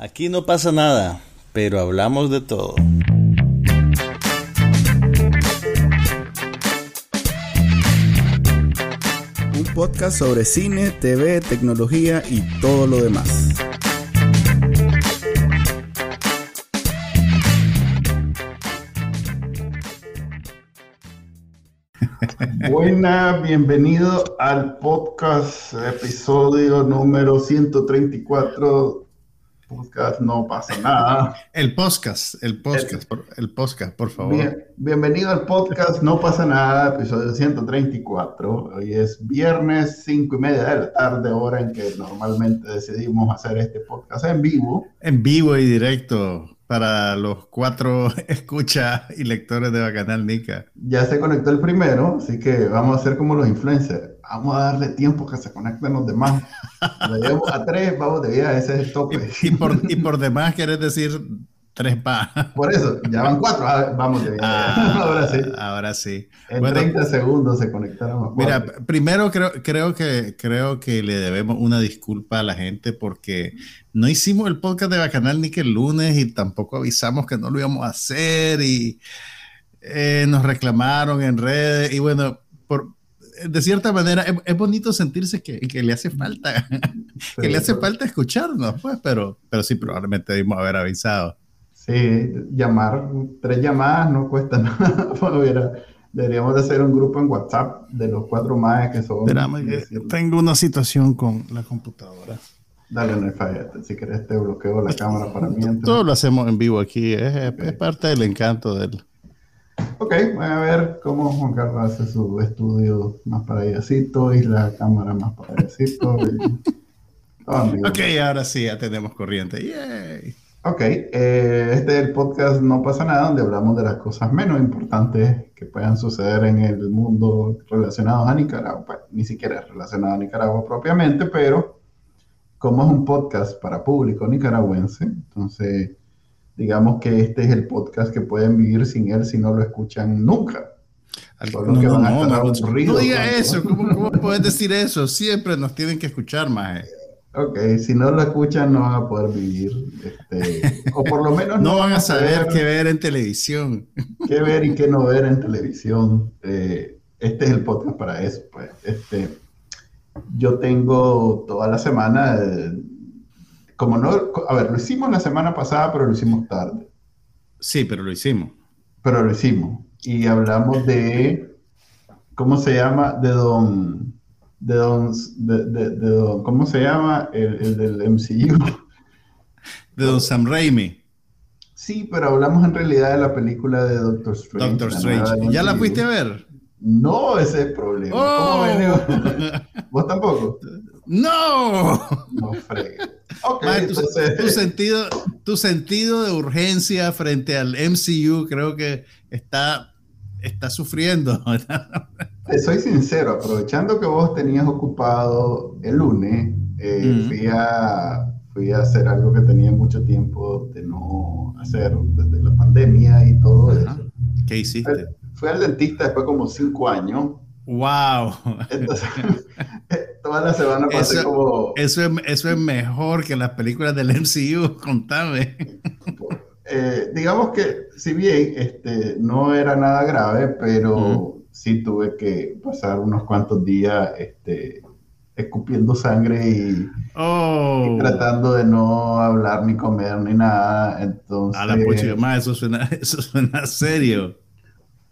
Aquí no pasa nada, pero hablamos de todo. Un podcast sobre cine, TV, tecnología y todo lo demás. Buena, bienvenido al podcast, episodio número 134. Podcast No pasa nada. El podcast, el podcast, por, el podcast, por favor. Bien- bienvenido al podcast No pasa nada, episodio 134. Hoy es viernes, 5 y media de la tarde, hora en que normalmente decidimos hacer este podcast en vivo. En vivo y directo para los cuatro escucha y lectores de Bacanal Nica. Ya se conectó el primero, así que vamos a hacer como los influencers. Vamos a darle tiempo que se conecten los demás. Le llevamos a tres, vamos de vida, ese es el tope. Y, y por, y por demás querés decir tres pa. Por eso, ya van cuatro, ah, vamos de vida. Ah, Ahora sí. Ahora sí. En Bueno, 30 segundos se conectaron Mira, primero creo, creo, que, creo que le debemos una disculpa a la gente porque no hicimos el podcast de Bacanal Nica el lunes y tampoco avisamos que no lo íbamos a hacer y eh, nos reclamaron en redes y bueno, por, de cierta manera es, es bonito sentirse que, que le hace falta, que Sí, le hace falta escucharnos, pues, pero, pero sí, probablemente debimos haber avisado. Sí, llamar, tres llamadas no cuesta nada. Hubiera- Deberíamos de hacer un grupo en WhatsApp de los cuatro más que son. Espérame, que decirle, tengo una situación con la computadora. Dale, no hay falla. Si querés te bloqueo la cámara para mientras. Todo lo hacemos en vivo aquí, es, es parte del encanto del... Ok, voy a ver cómo Juan Carlos hace su estudio más para allácito y la cámara más para allácito. y-. Ok, ahora sí, ya tenemos corriente. Yay. Ok, eh, este es el podcast No pasa nada, donde hablamos de las cosas menos importantes que puedan suceder en el mundo relacionados a Nicaragua. Pues, ni siquiera relacionado a Nicaragua propiamente, pero como es un podcast para público nicaragüense, entonces digamos que este es el podcast que pueden vivir sin él si no lo escuchan nunca. No, no, no, no, diga eso, ¿cómo, cómo puedes decir eso? Siempre nos tienen que escuchar más. Ok, si no lo escuchan no van a poder vivir, este, o por lo menos No van a saber qué ver en televisión. qué ver y qué no ver en televisión. Eh, este es el podcast para eso. Pues. Este, yo tengo toda la semana, eh, como no, a ver, lo hicimos la semana pasada, pero lo hicimos tarde, Sí, pero lo hicimos. pero lo hicimos. Y hablamos de, ¿cómo se llama? De don, de don, de, de- de don- ¿cómo se llama? El, el del MCU. De Don Sam Raimi, Sí, pero hablamos en realidad de la película de Doctor Strange. Doctor Strange. ¿Ya la fuiste a ver? No, ese es el problema. ¿Cómo ¡Oh! ven? ¿Vos tampoco? ¡No! No fregues. Ok, Mae, tu, entonces. tu sentido, tu sentido de urgencia frente al MCU creo que está, está sufriendo. Te soy sincero, aprovechando que vos tenías ocupado el lunes, eh, Ujú. fui, a, fui a hacer algo que tenía mucho tiempo de no hacer desde la pandemia y todo Ajá. eso. ¿Qué hiciste? Fui al dentista después de como cinco años. ¡Wow! Entonces, toda la semana pasé Eso- como. Eso es, eso es mejor que las películas del MCU, contame. Eh, digamos que, si bien este, no era nada grave, pero sí tuve que pasar unos cuantos días este, escupiendo sangre y, Oh, y tratando de no hablar ni comer ni nada. Entonces, a la más, eso suena, eso suena serio.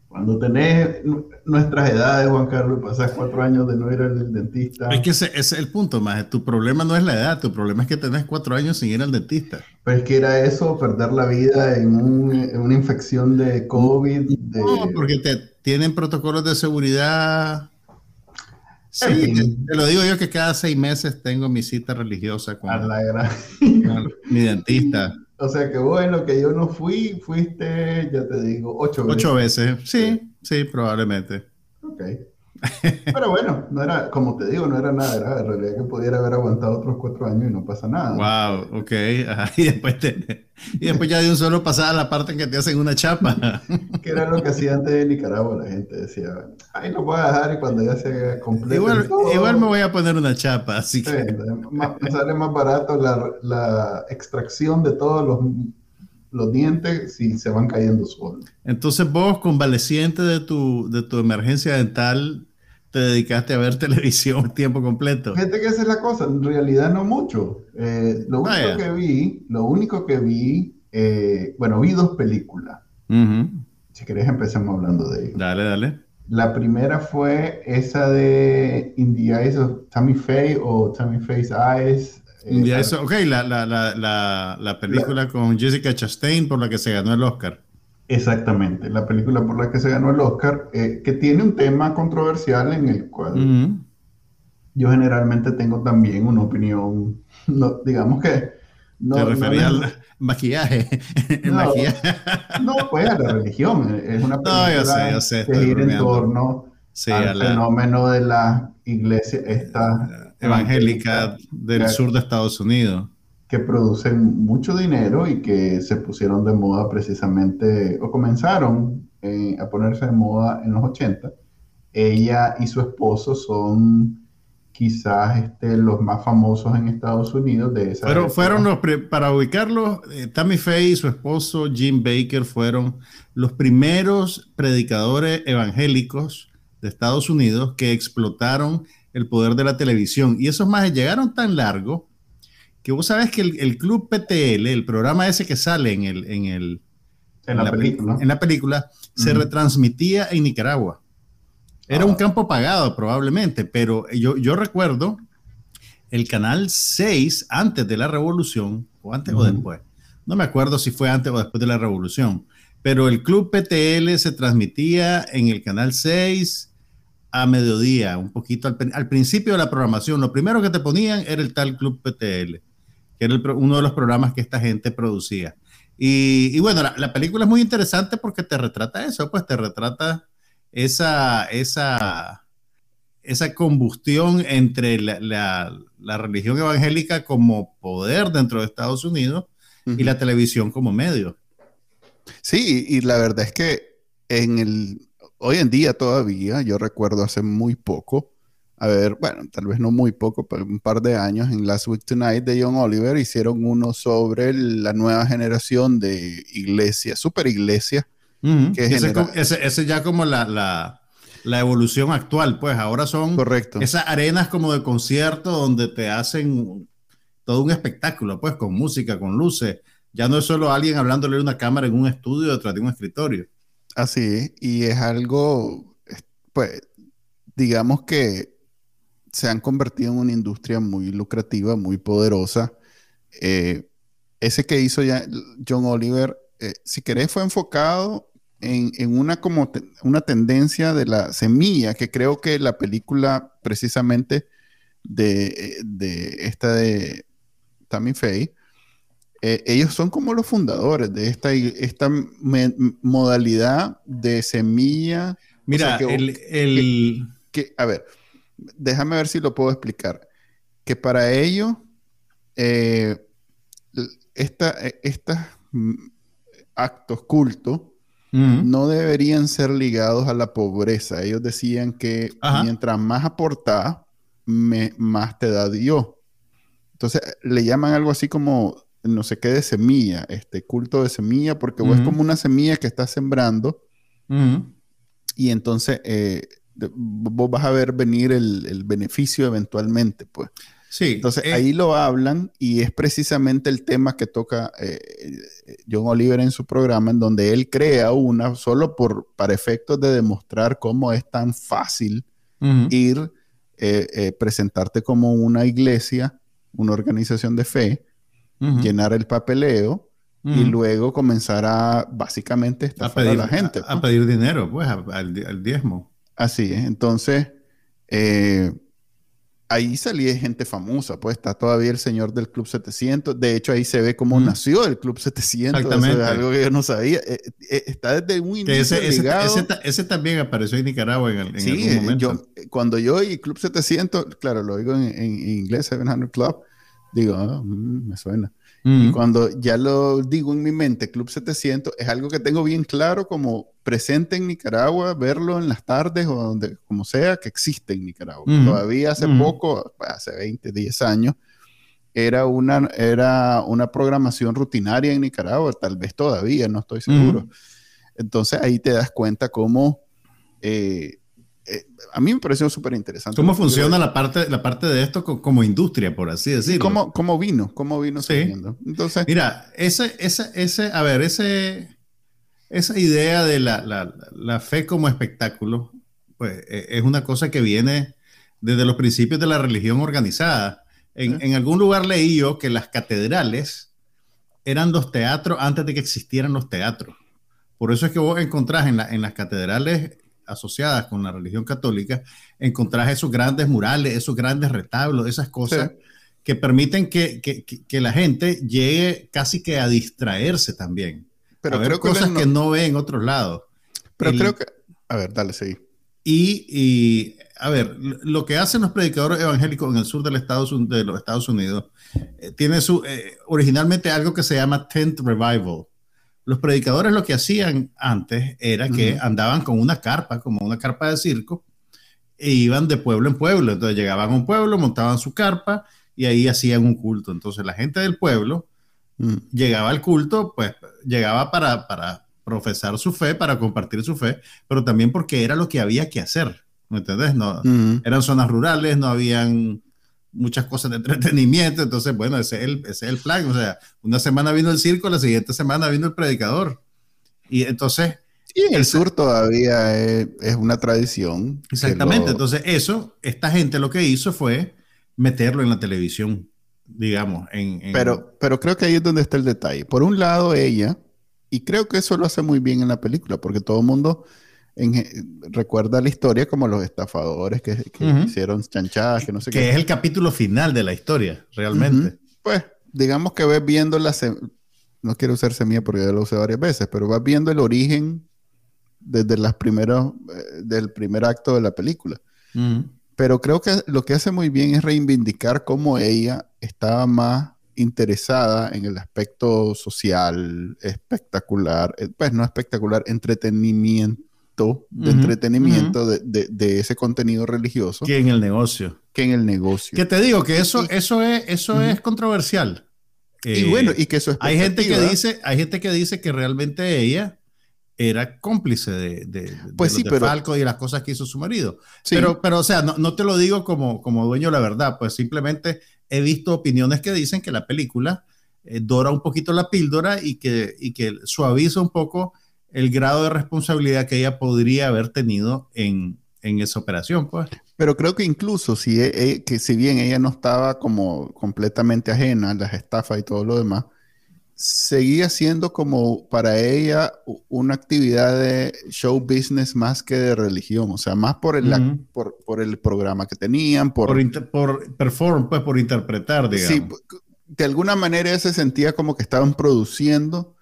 Cuando tenés nu- nuestras edades, Juan Carlos, y pasas cuatro años de no ir al dentista, Es que ese, ese es el punto, más. Tu problema no es la edad, tu problema es que tenés cuatro años sin ir al dentista. pues que era eso, perder la vida en, un- en una infección de COVID. De, No, porque te tienen protocolos de seguridad. Sí, te, te lo digo yo que cada seis meses tengo mi cita religiosa con, a la con mi dentista. O sea que bueno, que yo no fui, fuiste, ya te digo, ocho veces. Ocho veces. Sí, sí, probablemente. Ok. Pero bueno, no era, como te digo, no era nada grave. En realidad que pudiera haber aguantado otros cuatro años y no pasa nada. Wow, ok. Y, después y después ya de un solo pasaba la parte en que te hacen una chapa. que era lo que hacía antes de Nicaragua. La gente decía, ay, lo voy a dejar y cuando ya se complete. Igual, igual me voy a poner una chapa, así que. me sale más barato la, la extracción de todos los los dientes si se van cayendo solos. Entonces vos, convaleciente de tu, de tu emergencia dental, te dedicaste a ver televisión tiempo completo. Fíjate que esa es la cosa, en realidad no mucho. Eh, lo único que vi, lo único que vi, eh, bueno, vi dos películas. Si querés empecemos hablando de ellas. Dale, dale. La primera fue esa de In the Eyes of Tammy Faye o Tammy Faye's Eyes. Eh, ok, la, la, la, la película con Jessica Chastain por la que se ganó el Oscar. Exactamente, la película por la que se ganó el Oscar, eh, que tiene un tema controversial en el cual yo generalmente tengo también una opinión, no, digamos que... No, Te refería al maquillaje. no, pues a la religión, es una película no, sé, que gira en torno al fenómeno de la iglesia esta evangélica del sur de Estados Unidos que producen mucho dinero y que se pusieron de moda precisamente, o comenzaron eh, a ponerse de moda en los 80. Ella y su esposo son quizás este, los más famosos en Estados Unidos de esa Pero fueron los, para ubicarlos, eh, Tammy Faye y su esposo Jim Baker fueron los primeros predicadores evangélicos de Estados Unidos que explotaron el poder de la televisión. Y esos más llegaron tan largo que vos sabes que el, Club PTL, el programa ese que sale en, el, en, el, en, la, película, en la película se retransmitía en Nicaragua. Era un ah. campo pagado probablemente, pero yo, yo recuerdo el canal 6 antes de la revolución, o antes o después. No me acuerdo si fue antes o después de la revolución, pero el Club PTL se transmitía en el canal 6 a mediodía, un poquito al, al, principio de la programación. Lo primero que te ponían era el tal Club PTL que era uno de los programas que esta gente producía. Y, bueno, la, película es muy interesante porque te retrata eso, pues te retrata esa, esa, esa combustión entre la, religión evangélica como poder dentro de Estados Unidos y la televisión como medio. Sí, y la verdad es que en el, hoy en día todavía, yo recuerdo hace muy poco, a ver, bueno, tal vez no muy poco, pero un par de años en Last Week Tonight de John Oliver hicieron uno sobre la nueva generación de iglesia, super iglesia. ese, es ya como la, la, evolución actual, pues ahora son Correcto. esas arenas como de concierto donde te hacen todo un espectáculo, pues con música, con luces. Ya no es solo alguien hablándole a una cámara en un estudio detrás de un escritorio. Así es, y es algo, pues, digamos que se han convertido en una industria muy lucrativa, muy poderosa. Eh, ese que hizo ya John Oliver, eh, si querés, fue enfocado en, una, como una tendencia de la semilla, que creo que la película precisamente de, esta de Tammy Faye, eh, ellos son como los fundadores de esta, esta modalidad de semilla. Mira, el... que, a ver, déjame ver si lo puedo explicar. Que para ello, eh, estos actos cultos no deberían ser ligados a la pobreza. Ellos decían que mientras más aportás, más te da Dios. Entonces le llaman algo así como no sé qué de semilla, este culto de semilla, porque es como una semilla que estás sembrando. Y entonces eh, vos vas a ver venir el, beneficio eventualmente, pues. Sí. Entonces eh, ahí lo hablan y es precisamente el tema que toca eh, John Oliver en su programa, en donde él crea una solo por, para efectos de demostrar cómo es tan fácil ir, eh, presentarte como una iglesia, una organización de fe, llenar el papeleo y luego comenzar a básicamente estafar a, la gente. A, pues. pedir dinero, pues, al diezmo. Así es. Entonces, eh, ahí salía gente famosa, pues está todavía el señor del Club 700. De hecho, ahí se ve cómo nació el Club 700. Exactamente. es algo que yo no sabía. Eh, eh, está desde muy ese, ese, también apareció en Nicaragua en, en sí, algún momento. Yo, cuando yo oí Club 700, claro, lo digo en, en inglés, 700 Club, digo, ah, mm, me suena. Y cuando ya lo digo en mi mente, Club 700, es algo que tengo bien claro como presente en Nicaragua, verlo en las tardes o donde, como sea, que existe en Nicaragua. Todavía hace poco, hace 20, 10 años, era una, era una programación rutinaria en Nicaragua, tal vez todavía, no estoy seguro. Entonces ahí te das cuenta cómo... Eh, eh, a mí me pareció súper interesante. ¿Cómo funciona la parte, la parte de esto como industria, por así decirlo? ¿Cómo, cómo vino? ¿Cómo vino sí. Entonces, Mira, ese, ese, ese, a ver, ese, esa idea de la, la, la fe como espectáculo, pues e, es una cosa que viene desde los principios de la religión organizada. En, en, algún lugar leí yo que las catedrales eran los teatros antes de que existieran los teatros. Por eso es que vos encontrás en, la, en las catedrales asociadas con la religión católica, encontrás esos grandes murales, esos grandes retablos, esas cosas que permiten que, que, que, la gente llegue casi que a distraerse también. Pero creo que cosas que no ve en otros lados. Pero creo que... A ver, dale, seguí. Y, y, a ver, lo que hacen los predicadores evangélicos en el sur del Estados, de los Estados Unidos eh, tiene su, eh, originalmente algo que se llama Tent Revival los predicadores lo que hacían antes era que andaban con una carpa, como una carpa de circo, e iban de pueblo en pueblo. Entonces llegaban a un pueblo, montaban su carpa y ahí hacían un culto. Entonces la gente del pueblo mm. llegaba al culto, pues llegaba para, para profesar su fe, para compartir su fe, pero también porque era lo que había que hacer. ¿Me entiendes? No, Eran zonas rurales, no habían muchas cosas de entretenimiento, entonces, bueno, ese es, el, ese es el plan, o sea, una semana vino el circo, la siguiente semana vino el predicador. Y entonces... Y en el sur todavía es, es una tradición. Exactamente, entonces eso, esta gente lo que hizo fue meterlo en la televisión, digamos. En, Pero, pero creo que ahí es donde está el detalle. Por un lado, ella, y creo que eso lo hace muy bien en la película, porque todo el mundo recuerda la historia como los estafadores que, hicieron chanchadas, que no sé qué. Que es el capítulo final de la historia, realmente. Pues, digamos que ves viendo la... No quiero usar semilla porque ya lo usé varias veces, pero vas viendo el origen desde las primeros, eh, del primer acto de la película. Pero creo que lo que hace muy bien es reivindicar cómo ella estaba más interesada en el aspecto social, espectacular, eh, pues no espectacular, entretenimiento de entretenimiento de, ese contenido religioso. Que en el negocio. Que en el negocio. Que te digo que eso, eso es, eso es controversial. y bueno, y que eso es. Hay gente que dice, hay gente que dice que realmente ella era cómplice de, de, pues sí, pero, Falco y las cosas que hizo su marido. Pero, pero, o sea, no, te lo digo como, como dueño de la verdad, pues simplemente he visto opiniones que dicen que la película eh, dora un poquito la píldora y que, y que suaviza un poco el grado de responsabilidad que ella podría haber tenido en, esa operación, pues. Pero creo que incluso si, e, e, que si bien ella no estaba como completamente ajena a las estafas y todo lo demás, seguía siendo como para ella una actividad de show business más que de religión, o sea, más por el, por, el programa que tenían, por... Por, perform, pues por interpretar, digamos. Sí, de alguna manera ella se sentía como que estaban produciendo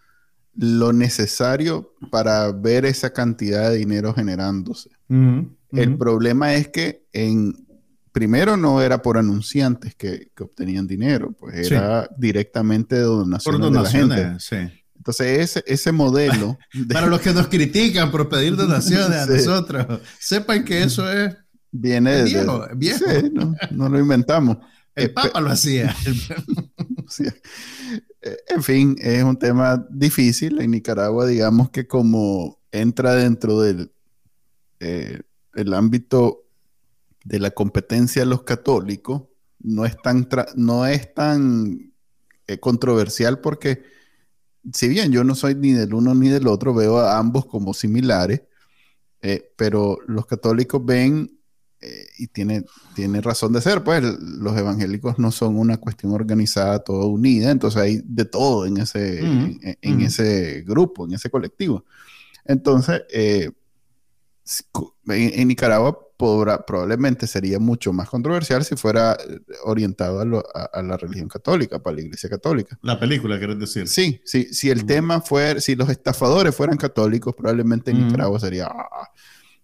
lo necesario para ver esa cantidad de dinero generándose. El problema es que en primero no era por anunciantes que, obtenían dinero, pues era directamente de donaciones, por donaciones de la gente. Sí. Entonces ese, ese modelo... Para los que nos critican por pedir donaciones a nosotros, sepan que eso es... Viene de... Viejo, viejo. no, lo inventamos. El Papa lo hacía. Eh, en fin, es un tema difícil. En Nicaragua, digamos que como entra dentro del eh, el ámbito de la competencia de los católicos, no es tan, no es tan eh, controversial porque, si bien yo no soy ni del uno ni del otro, veo a ambos como similares, pero los católicos ven eh, y tiene, tiene razón de ser, pues los evangélicos no son una cuestión organizada, toda unida, entonces hay de todo en ese, en, ese grupo, en ese colectivo. Entonces, eh, en, Nicaragua probablemente sería mucho más controversial si fuera eh, orientado a, la religión católica, para la iglesia católica. La película, quieres decir. Sí, sí, si el tema fuera, si los estafadores fueran católicos, probablemente en Nicaragua sería... Ah, ah".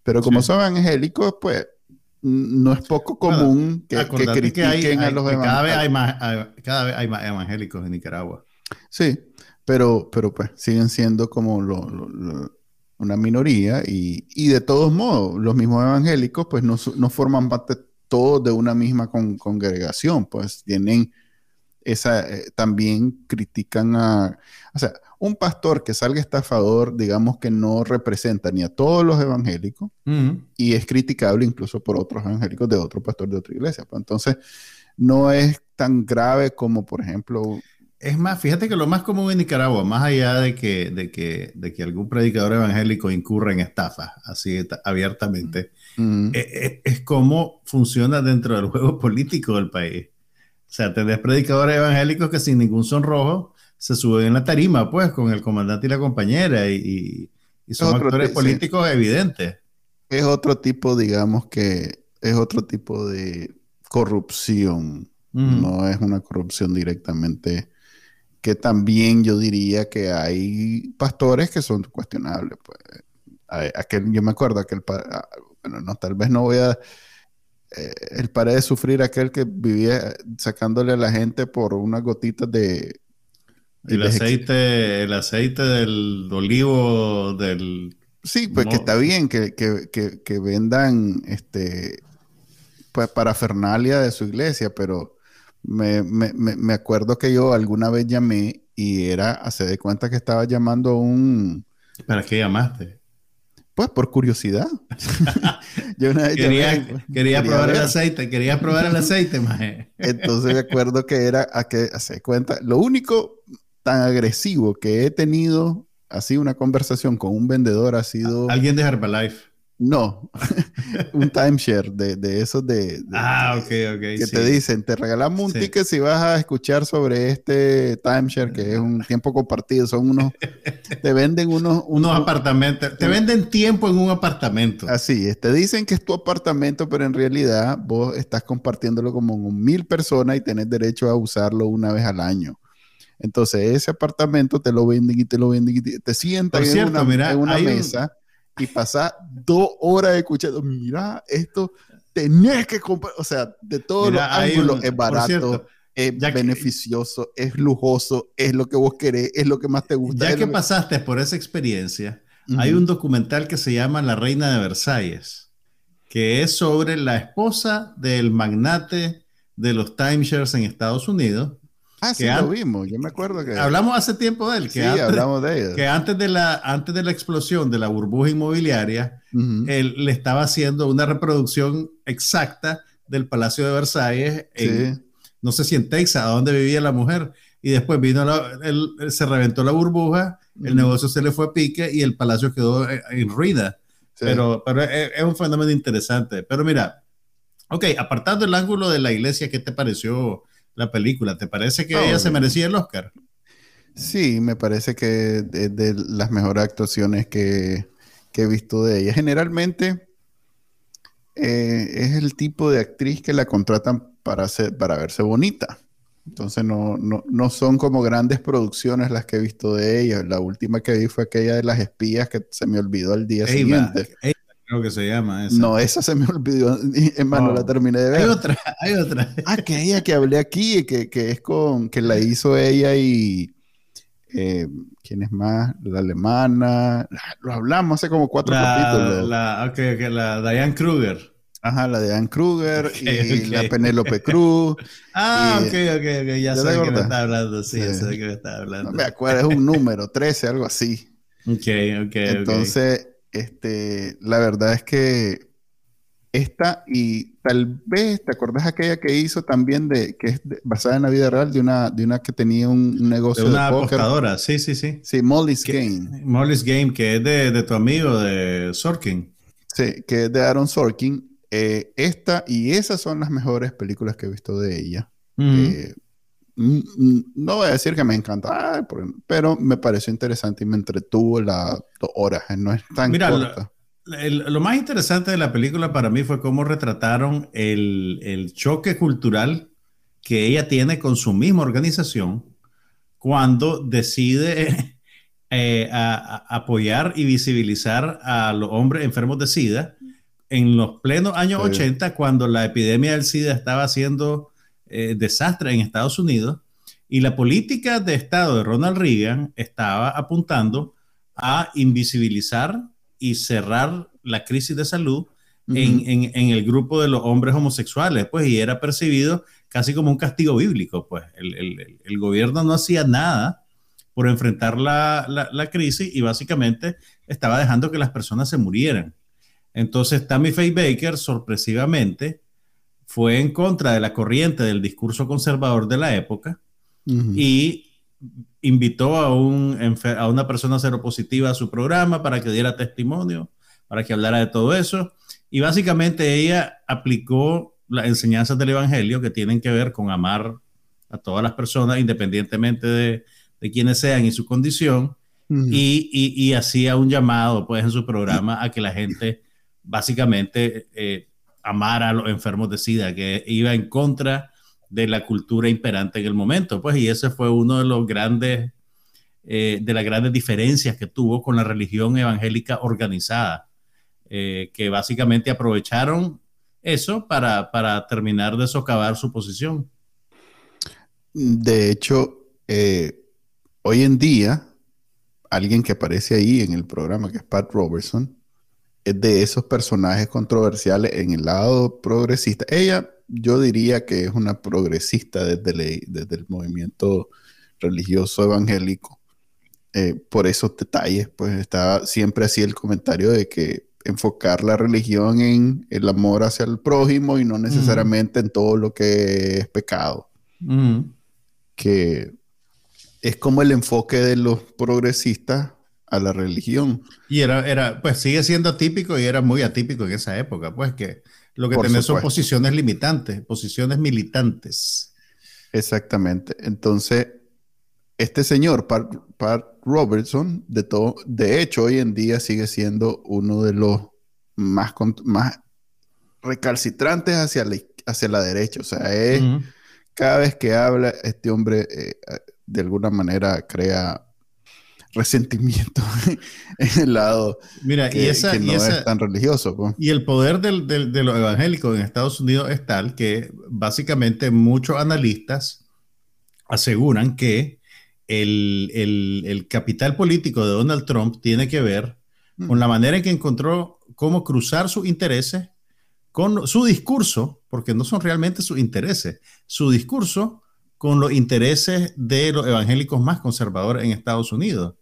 pero como son evangélicos, pues no es poco común que, critiquen a los evangélicos. Cada vez hay más, cada vez hay más evangélicos en Nicaragua. Sí, pero, pero pues siguen siendo como una minoría y, de todos modos, los mismos evangélicos pues no, forman parte todos de una misma congregación, pues tienen esa, eh, también critican a, o sea, un pastor que salga estafador, digamos que no representa ni a todos los evangélicos y es criticable incluso por otros evangélicos de otro pastor de otra iglesia. Pues entonces, no es tan grave como, por ejemplo, es más, fíjate que lo más común en Nicaragua, más allá de que, de que, de que algún predicador evangélico incurra en estafas, así abiertamente, mm. es, e, es, cómo funciona dentro del juego político del país. O sea, tenés predicadores evangélicos que sin ningún sonrojo se suben en la tarima, pues, con el comandante y la compañera, y, y, son actores políticos evidentes. Es otro tipo, digamos que, es otro tipo de corrupción. No es una corrupción directamente que también yo diría que hay pastores que son cuestionables. Pues. Aquel, yo me acuerdo, aquel, ah, bueno, no, tal vez no voy a, eh, el paré de sufrir aquel que vivía sacándole a la gente por unas gotitas de... El aceite, el aceite del olivo del... Sí, pues que está bien que, que, que, que vendan este pues parafernalia de su iglesia, pero me, me, me, acuerdo que yo alguna vez llamé y era, hace de cuenta que estaba llamando a un... ¿Para qué llamaste? Pues por curiosidad. yo una vez quería, quería, probar el aceite, quería probar el aceite, maje. Entonces me acuerdo que era, a que hace cuenta, lo único tan agresivo que he tenido, así una conversación con un vendedor ha sido... Alguien de Herbalife. No, un timeshare de, de esos de, Ah, ok, ok. Que te dicen, te regalamos un ticket si vas a escuchar sobre este timeshare, que es un tiempo compartido. Son unos, te venden unos... Unos, apartamentos, te venden tiempo en un apartamento. Así es, te dicen que es tu apartamento, pero en realidad vos estás compartiéndolo como con mil personas y tenés derecho a usarlo una vez al año. Entonces, ese apartamento te lo venden y te lo venden y te, sientan en una, en una mesa y pasar dos horas escuchando, mira, esto tenés que comprar, o sea, de todos los ángulos es barato. es beneficioso, es lujoso, es lo que vos querés, es lo que más te gusta. Ya que, pasaste por esa experiencia, hay un documental que se llama La Reina de Versalles, que es sobre la esposa del magnate de los timeshares en Estados Unidos, Ah, sí, lo vimos. Yo me acuerdo que. Hablamos hace tiempo de él. Que sí, hablamos de él. Que antes de, la, antes de la explosión de la burbuja inmobiliaria, él le estaba haciendo una reproducción exacta del Palacio de Versalles. No sé si en Texas, donde vivía la mujer. Y después vino, él, se reventó la burbuja, el negocio se le fue a pique y el palacio quedó en ruina. Pero, pero es, es un fenómeno interesante. Pero mira, ok, apartando el ángulo de la iglesia, ¿qué te pareció? La película. ¿Te parece que ella se merecía el Oscar? Sí, me parece que es de las mejores actuaciones que, he visto de ella. Generalmente eh, es el tipo de actriz que la contratan para, hacer, para verse bonita. Entonces no, no, son como grandes producciones las que he visto de ella. La última que vi fue aquella de las espías que se me olvidó al día siguiente. Creo que se llama esa. No, esa se me olvidó. Más, no la terminé de ver. Hay otra, hay otra. Ah, que ella que hablé aquí, que, que es con, que la hizo ella y... Eh, ¿Quién es más? La alemana. Lo hablamos hace como cuatro capítulos. La, okay, okay, la Diane Kruger. Ajá, la Diane Kruger y la Penélope Cruz. ah, ok, ok, ok. Ya sé de qué me está hablando. Sí, ya sé de qué me está hablando. No me acuerdo, es un número, 13, algo así. Ok, ok. Entonces, este, la verdad es que esta y tal vez, ¿te acuerdas aquella que hizo también de que es basada en la vida real de una de una que tenía un, negocio de una apostadora, sí, sí, sí. Sí, Molly's Game. Molly's Game, que es de, tu amigo de Sorkin. Sí, que es de Aaron Sorkin. Eh, esta y esas son las mejores películas que he visto de ella. Eh, no voy a decir que me encanta, pero me pareció interesante y me entretuvo las dos horas. No es tan Mira, corta. lo más interesante de la película para mí fue cómo retrataron el, el choque cultural que ella tiene con su misma organización cuando decide eh, apoyar y visibilizar a los hombres enfermos de SIDA en los plenos años 80, cuando la epidemia del SIDA estaba haciendo eh, desastre en Estados Unidos y la política de Estado de Ronald Reagan estaba apuntando a invisibilizar y cerrar la crisis de salud en, el grupo de los hombres homosexuales, pues, y era percibido casi como un castigo bíblico, pues. El, gobierno no hacía nada por enfrentar la, la, crisis y básicamente estaba dejando que las personas se murieran. Entonces, Tammy Faye Baker, sorpresivamente, fue en contra de la corriente del discurso conservador de la época y invitó a, un, a una persona seropositiva a su programa para que diera testimonio, para que hablara de todo eso. Y básicamente ella aplicó las enseñanzas del Evangelio que tienen que ver con amar a todas las personas independientemente de, de quienes sean y su condición. y, y, hacía un llamado pues en su programa a que la gente básicamente eh, amara a los enfermos de SIDA, que iba en contra de la cultura imperante en el momento, pues, y ese fue uno de los grandes, eh, de las grandes diferencias que tuvo con la religión evangélica organizada, eh, que básicamente aprovecharon eso para, para, terminar de socavar su posición. De hecho, hoy en día, alguien que aparece ahí en el programa, que es Pat Robertson, es de esos personajes controversiales en el lado progresista. Ella, yo diría que es una progresista desde, desde el movimiento religioso evangélico. Eh, por esos detalles, pues está siempre así el comentario de que enfocar la religión en el amor hacia el prójimo y no necesariamente en todo lo que es pecado. Que es como el enfoque de los progresistas a la religión. Y era, era, pues sigue siendo atípico y era muy atípico en esa época, pues que lo que tenés son posiciones limitantes, posiciones militantes. Exactamente. Entonces, este señor, Pat, Robertson, de, todo, de hecho, hoy en día sigue siendo uno de los más, más recalcitrantes hacia la, hacia la derecha. O sea, es, cada vez que habla, este hombre eh, de alguna manera crea resentimiento en el lado Mira, que, y esa, no es tan religioso. Y el poder del, de los evangélicos en Estados Unidos es tal que básicamente muchos analistas aseguran que el, el, el capital político de Donald Trump tiene que ver con la manera en que encontró cómo cruzar sus intereses con su discurso, porque no son realmente sus intereses, su discurso con los intereses de los evangélicos más conservadores en Estados Unidos.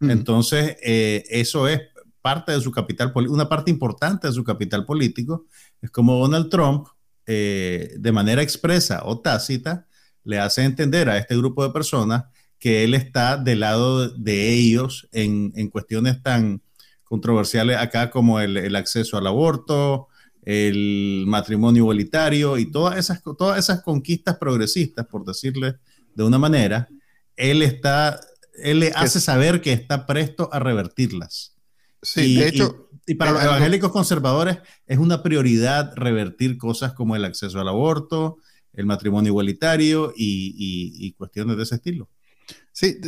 Entonces, eh, eso es parte de su capital, una parte importante de su capital político. Es como Donald Trump, eh, de manera expresa o tácita, le hace entender a este grupo de personas que él está del lado de ellos en, en cuestiones tan controversiales acá como el, el, acceso al aborto, el matrimonio igualitario y todas esas, todas esas conquistas progresistas, por decirle de una manera, él está él le hace saber que está presto a revertirlas. Sí, de hecho. Y, para los evangélicos conservadores es una prioridad revertir cosas como el acceso al aborto, el matrimonio igualitario y, cuestiones de ese estilo. Sí,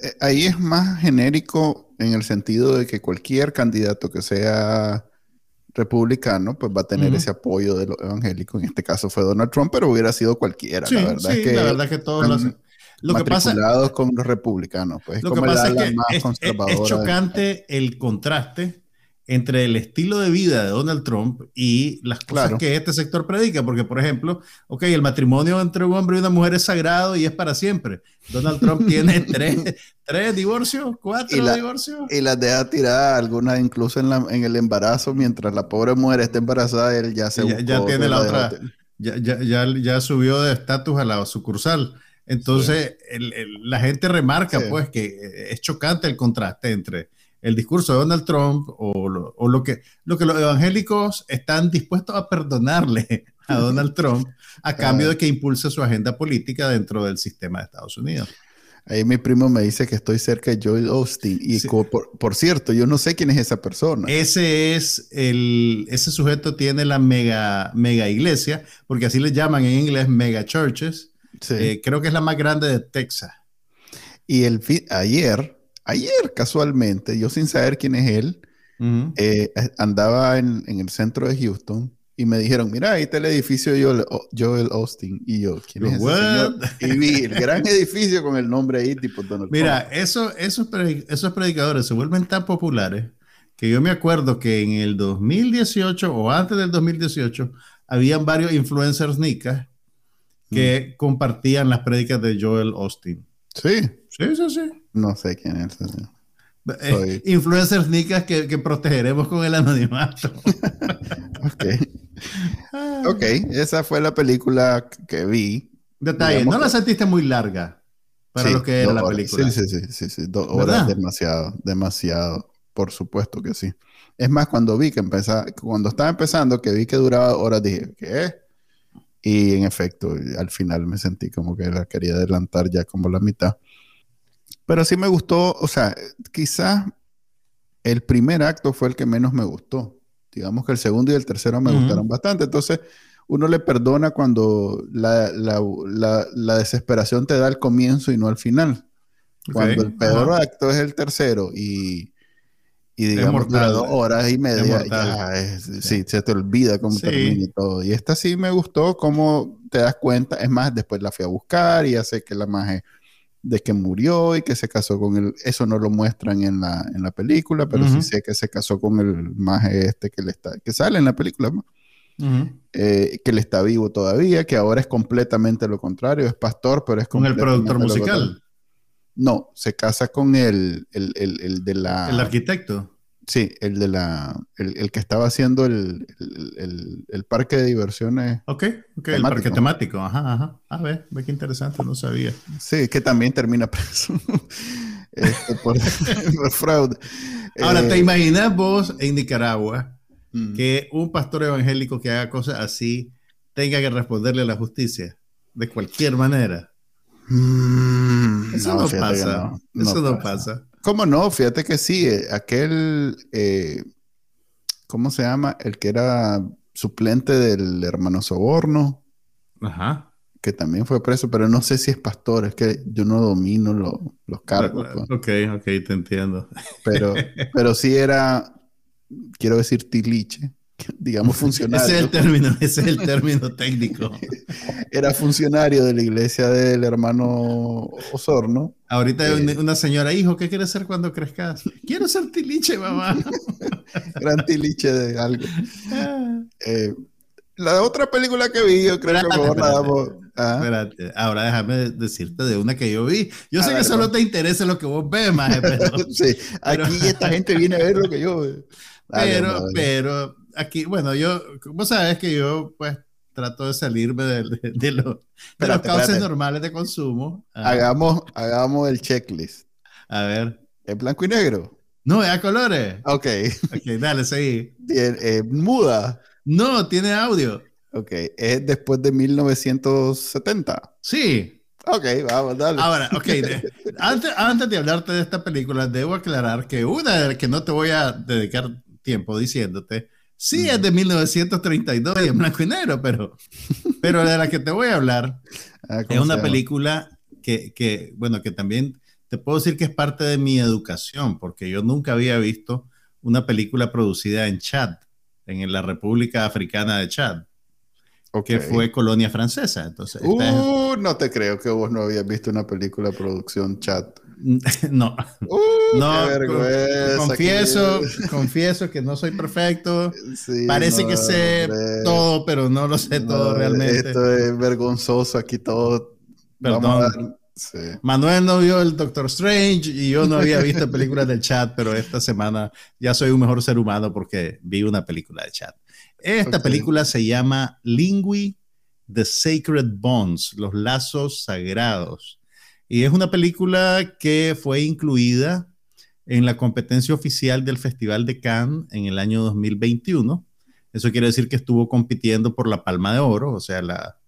eh, ahí es más genérico en el sentido de que cualquier candidato que sea republicano, pues va a tener ese apoyo de los evangélicos. En este caso fue Donald Trump, pero hubiera sido cualquiera. la verdad es que la verdad que todos lo hacen lo que pasa, con los republicanos. Pues, lo que pasa es que es, chocante el contraste entre el estilo de vida de Donald Trump y las cosas que este sector predica, porque por ejemplo, ok, el matrimonio entre un hombre y una mujer es sagrado y es para siempre. Donald Trump tiene tres, tres divorcios, cuatro divorcios. Y las deja tiradas, algunas incluso en, la, en, el embarazo, mientras la pobre mujer está embarazada, él ya se... Ya, ya tiene la otra, ya, ya, ya, ya subió de estatus a la sucursal. Entonces, la gente remarca, pues, que es chocante el contraste entre el discurso de Donald Trump o lo, que, lo que los evangélicos están dispuestos a perdonarle a Donald Trump a cambio de que impulse su agenda política dentro del sistema de Estados Unidos. Ahí mi primo me dice que estoy cerca de Joel Austin. Y Sí. por, por cierto, yo no sé quién es esa persona. Ese es el, ese sujeto tiene la mega, mega iglesia, porque así le llaman en inglés mega churches. Sí. Eh, creo que es la más grande de Texas. Y el ayer, ayer casualmente, yo sin saber quién es él, Ujú. eh, andaba en, en el centro de Houston y me dijeron, mira, ahí está el edificio Joel, Joel Austin. Y yo, ¿quién es ese señor? Y vi el gran edificio con el nombre ahí, tipo Donald Mira, Trump. eso, esos, esos predicadores se vuelven tan populares que yo me acuerdo que en el 2018 o antes del 2018 habían varios influencers nicas que compartían las prédicas de Joel Austin. Sí, Sí, sí, sí. no sé quién es ese. Eh, Soy- influencers nicas que, que protegeremos con el anonimato. Ok. Ok, esa fue la película que vi. Detalle, Digamos no la sentiste muy larga para Sí, lo que era la horas. película. Sí, sí, sí, sí, sí, dos horas demasiado, demasiado. Por supuesto que sí. Es más, cuando vi que empezaba, cuando estaba empezando, que vi que duraba horas, dije, ¿qué? Y en efecto, al final me sentí como que la quería adelantar ya como la mitad. Pero sí me gustó, o sea, quizás el primer acto fue el que menos me gustó. Digamos que el segundo y el tercero me gustaron bastante. Entonces, uno le perdona cuando la, la- la- la desesperación te da al comienzo y no al final. Cuando el peor acto es el tercero y, y digamos mortal. dos horas y media, mortal. ya es- sí, se te olvida cómo Sí. termina y todo. Y esta sí me gustó, cómo te das cuenta. Es más, después la fui a buscar y ya sé que la maje de que murió y que se casó con él. Eso no lo muestran en la, en la película, pero sí sé que se casó con el maje este que le está, que sale en la película. Eh, que le está vivo todavía, que ahora es completamente lo contrario, es pastor, pero es Con el productor musical. No, se casa con el, el, el, el de la... el arquitecto. Sí, el de la... El, el que estaba haciendo el, el, parque de diversiones. Ok, ok, el parque temático. Ajá, ajá. A ver, ve qué interesante, no sabía. Sí, que también termina preso Este, por, por fraude. Ahora, Eh, ¿te imaginas vos en Nicaragua mm, que un pastor evangélico que haga cosas así tenga que responderle a la justicia de cualquier manera? mm, Eso no, pasa. Eso no pasa. ¿Cómo no? Fíjate que sí, eh, aquel, eh, ¿cómo se llama? El que era suplente del hermano Soborno, Ajá. que también fue preso, pero no sé si es pastor, es que yo no domino lo- los cargos, pues. Ok, ok, te entiendo. pero, pero sí era, quiero decir, tiliche, digamos Ese funcionario. es el término, ese es el término técnico. Era funcionario de la iglesia del hermano Osorno. Ahorita hay Eh. una- señora, hijo, ¿qué quieres ser cuando crezcas? Quiero ser tiliche, mamá. Gran tiliche de algo. Eh, la otra película que vi, yo creo que Espérate, mejor la espérate. damos. Ah, Espérate, ahora déjame decirte de una que yo vi. Yo A sé que ver, solo va. te interesa lo que vos ves, maje, pero, sí, pero- aquí esta gente viene a ver lo que yo veo. Pero, pero aquí, bueno, yo, vos sabes que yo, pues, trato de salirme de, de- de lo- de los Espérate, cauces espérate. normales de consumo. Ah, hagamos, hagamos el checklist. a ver. ¿En blanco y negro? No, es a colores. Ok. Ok, dale, seguí. Eh, muda. No, tiene audio. Ok. Es después de 1970. Sí. Ok, vamos, dale. Ahora, ok, de- antes, antes de hablarte de esta película, debo aclarar que una que no te voy a dedicar tiempo diciéndote, sí es de 1932 y en blanco y negro, pero, pero de la que te voy a hablar Ah, es ¿cómo se una película que, que, bueno, que también te puedo decir que es parte de mi educación, porque yo nunca había visto una película producida en Chad, en la República Africana de Chad, Ok. que fue colonia francesa. Entonces, es- Uh, no te creo que vos no habías visto una película producción chat. no, Uh, No, vergüenza. confieso, que- confieso que no soy perfecto. Sí, Parece no, que sé hombre. todo, pero no lo sé todo realmente. Esto es vergonzoso aquí todo. Perdón. Sí. Manuel no vio el Doctor Strange y yo no había visto películas del chat, pero esta semana ya soy un mejor ser humano porque vi una película de chat. Esta película se llama Lingui, The Sacred Bonds, los lazos sagrados. Y es una película que fue incluida en la competencia oficial del Festival de Cannes en el año 2021. Eso quiere decir que estuvo compitiendo por la Palma de Oro, o sea, la,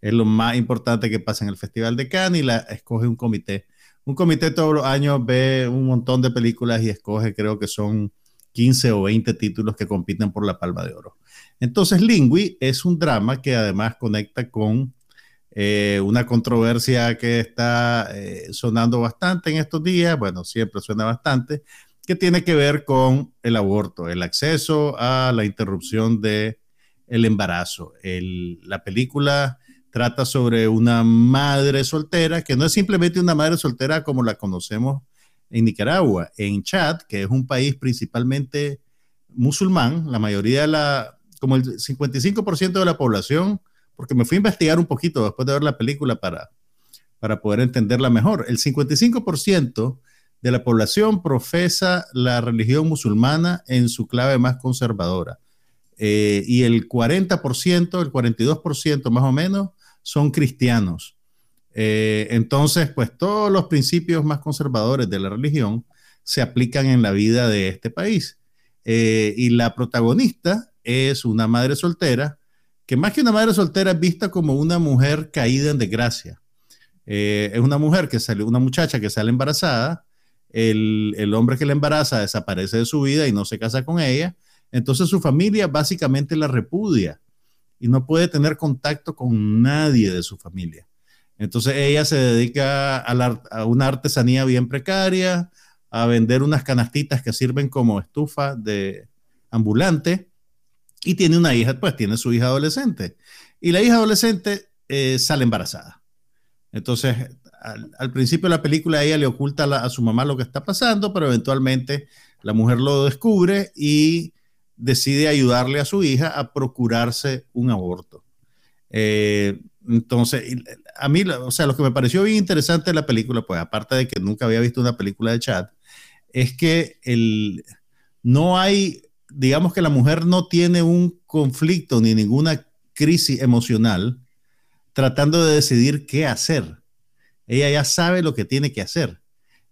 es lo más importante que pasa en el Festival de Cannes y la escoge un comité un comité todos los años ve un montón de películas y escoge, creo que son 15 o 20 títulos que compiten por la Palma de Oro. Entonces, Lingui es un drama que además conecta con eh, una controversia que está eh, sonando bastante en estos días, bueno, siempre suena bastante, que tiene que ver con el aborto, el acceso a la interrupción del el embarazo. la película trata sobre una madre soltera, que no es simplemente una madre soltera como la conocemos en Nicaragua, en Chad, que es un país principalmente musulmán, la mayoría de la, como el 55% de la población, porque me fui a investigar un poquito después de ver la película para, para poder entenderla mejor. El 55% de la población profesa la religión musulmana en su clave más conservadora. Eh, y el 40%, el 42% más o menos, son cristianos. Eh, entonces, pues todos los principios más conservadores de la religión se aplican en la vida de este país. Eh, y la protagonista es una madre soltera, que más que una madre soltera es vista como una mujer caída en desgracia. Eh, es una mujer que sale, una muchacha que sale embarazada, el, el, hombre que la embaraza desaparece de su vida y no se casa con ella, entonces su familia básicamente la repudia y no puede tener contacto con nadie de su familia. Entonces ella se dedica a, una artesanía bien precaria, a vender unas canastitas que sirven como estufa de ambulante y tiene una hija, pues tiene su hija adolescente. Y la hija adolescente eh, sale embarazada. Entonces, al, principio de la película ella le oculta a su mamá lo que está pasando, pero eventualmente la mujer lo descubre y decide ayudarle a su hija a procurarse un aborto. Eh, entonces, a mí, o sea, lo que me pareció bien interesante de la película, pues aparte de que nunca había visto una película de chat, es que el, no hay, digamos que la mujer no tiene un conflicto ni ninguna crisis emocional tratando de decidir qué hacer. Ella ya sabe lo que tiene que hacer.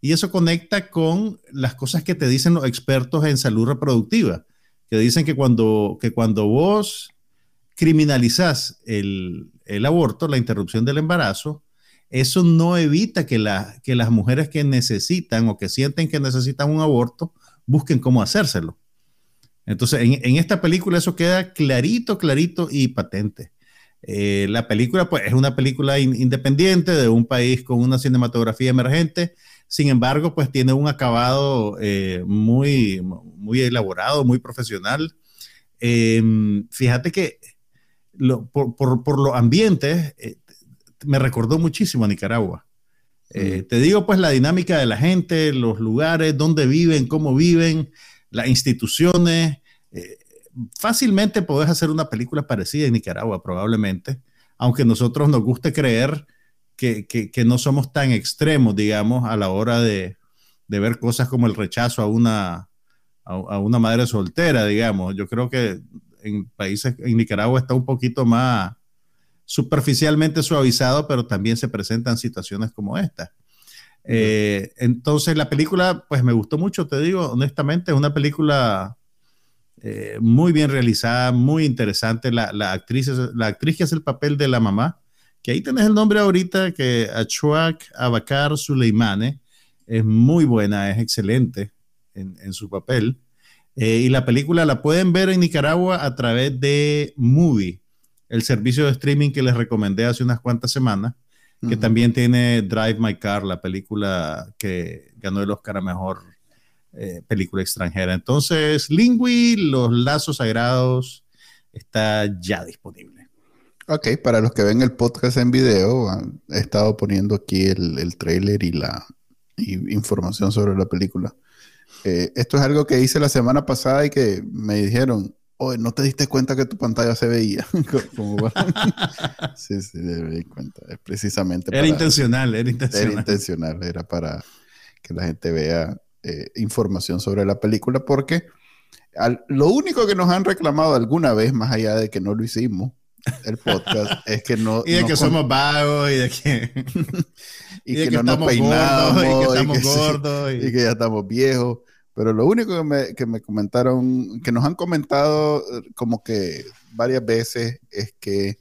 Y eso conecta con las cosas que te dicen los expertos en salud reproductiva, que dicen que cuando, que cuando vos criminalizás el, el aborto, la interrupción del embarazo, eso no evita que, que las mujeres que necesitan o que sienten que necesitan un aborto busquen cómo hacérselo. Entonces, en, esta película eso queda clarito, clarito y patente. Eh, la película, pues, es una película independiente de un país con una cinematografía emergente. Sin embargo, pues tiene un acabado eh, muy, muy elaborado, muy profesional. Em, fíjate que por, por, los ambientes, eh, me recordó muchísimo a Nicaragua. Eh, te digo, pues, la dinámica de la gente, los lugares, dónde viven, cómo viven, las instituciones. Eh, fácilmente podés hacer una película parecida en Nicaragua, probablemente, aunque nosotros nos guste creer que, que, no somos tan extremos, digamos, a la hora de, de ver cosas como el rechazo a una, a, a una madre soltera, digamos. Yo creo que en países, en Nicaragua está un poquito más superficialmente suavizado, pero también se presentan situaciones como esta. Eh, entonces la película, pues me gustó mucho, te digo, honestamente, es una película eh, muy bien realizada, muy interesante. La, actriz, la actriz que hace el papel de la mamá, que ahí tenés el nombre ahorita, que Achuak Abakar Suleimane, es muy buena, es excelente en, en su papel. Eh, y la película la pueden ver en Nicaragua a través de Movie, el servicio de streaming que les recomendé hace unas cuantas semanas, que también tiene Drive My Car, la película que ganó el Oscar a Mejor eh, Película Extranjera. Entonces, Lingui, Los Lazos Sagrados, está ya disponible. Ok, para los que ven el podcast en video, he estado poniendo aquí el, el trailer y la información sobre la película. Eh, esto es algo que hice la semana pasada y que me dijeron, oye, ¿no te diste cuenta que tu pantalla se veía? sí, sí, me di cuenta. Es precisamente Era intencional, era intencional. Era intencional, era para que la gente vea eh, información sobre la película, porque lo único que nos han reclamado alguna vez, más allá de que no lo hicimos, el podcast, es que no... Y de que somos vagos y de que... y, que, no nos peinamos, y que estamos gordos. y que ya estamos viejos. Pero lo único que me, que me comentaron, que nos han comentado eh, como que varias veces es que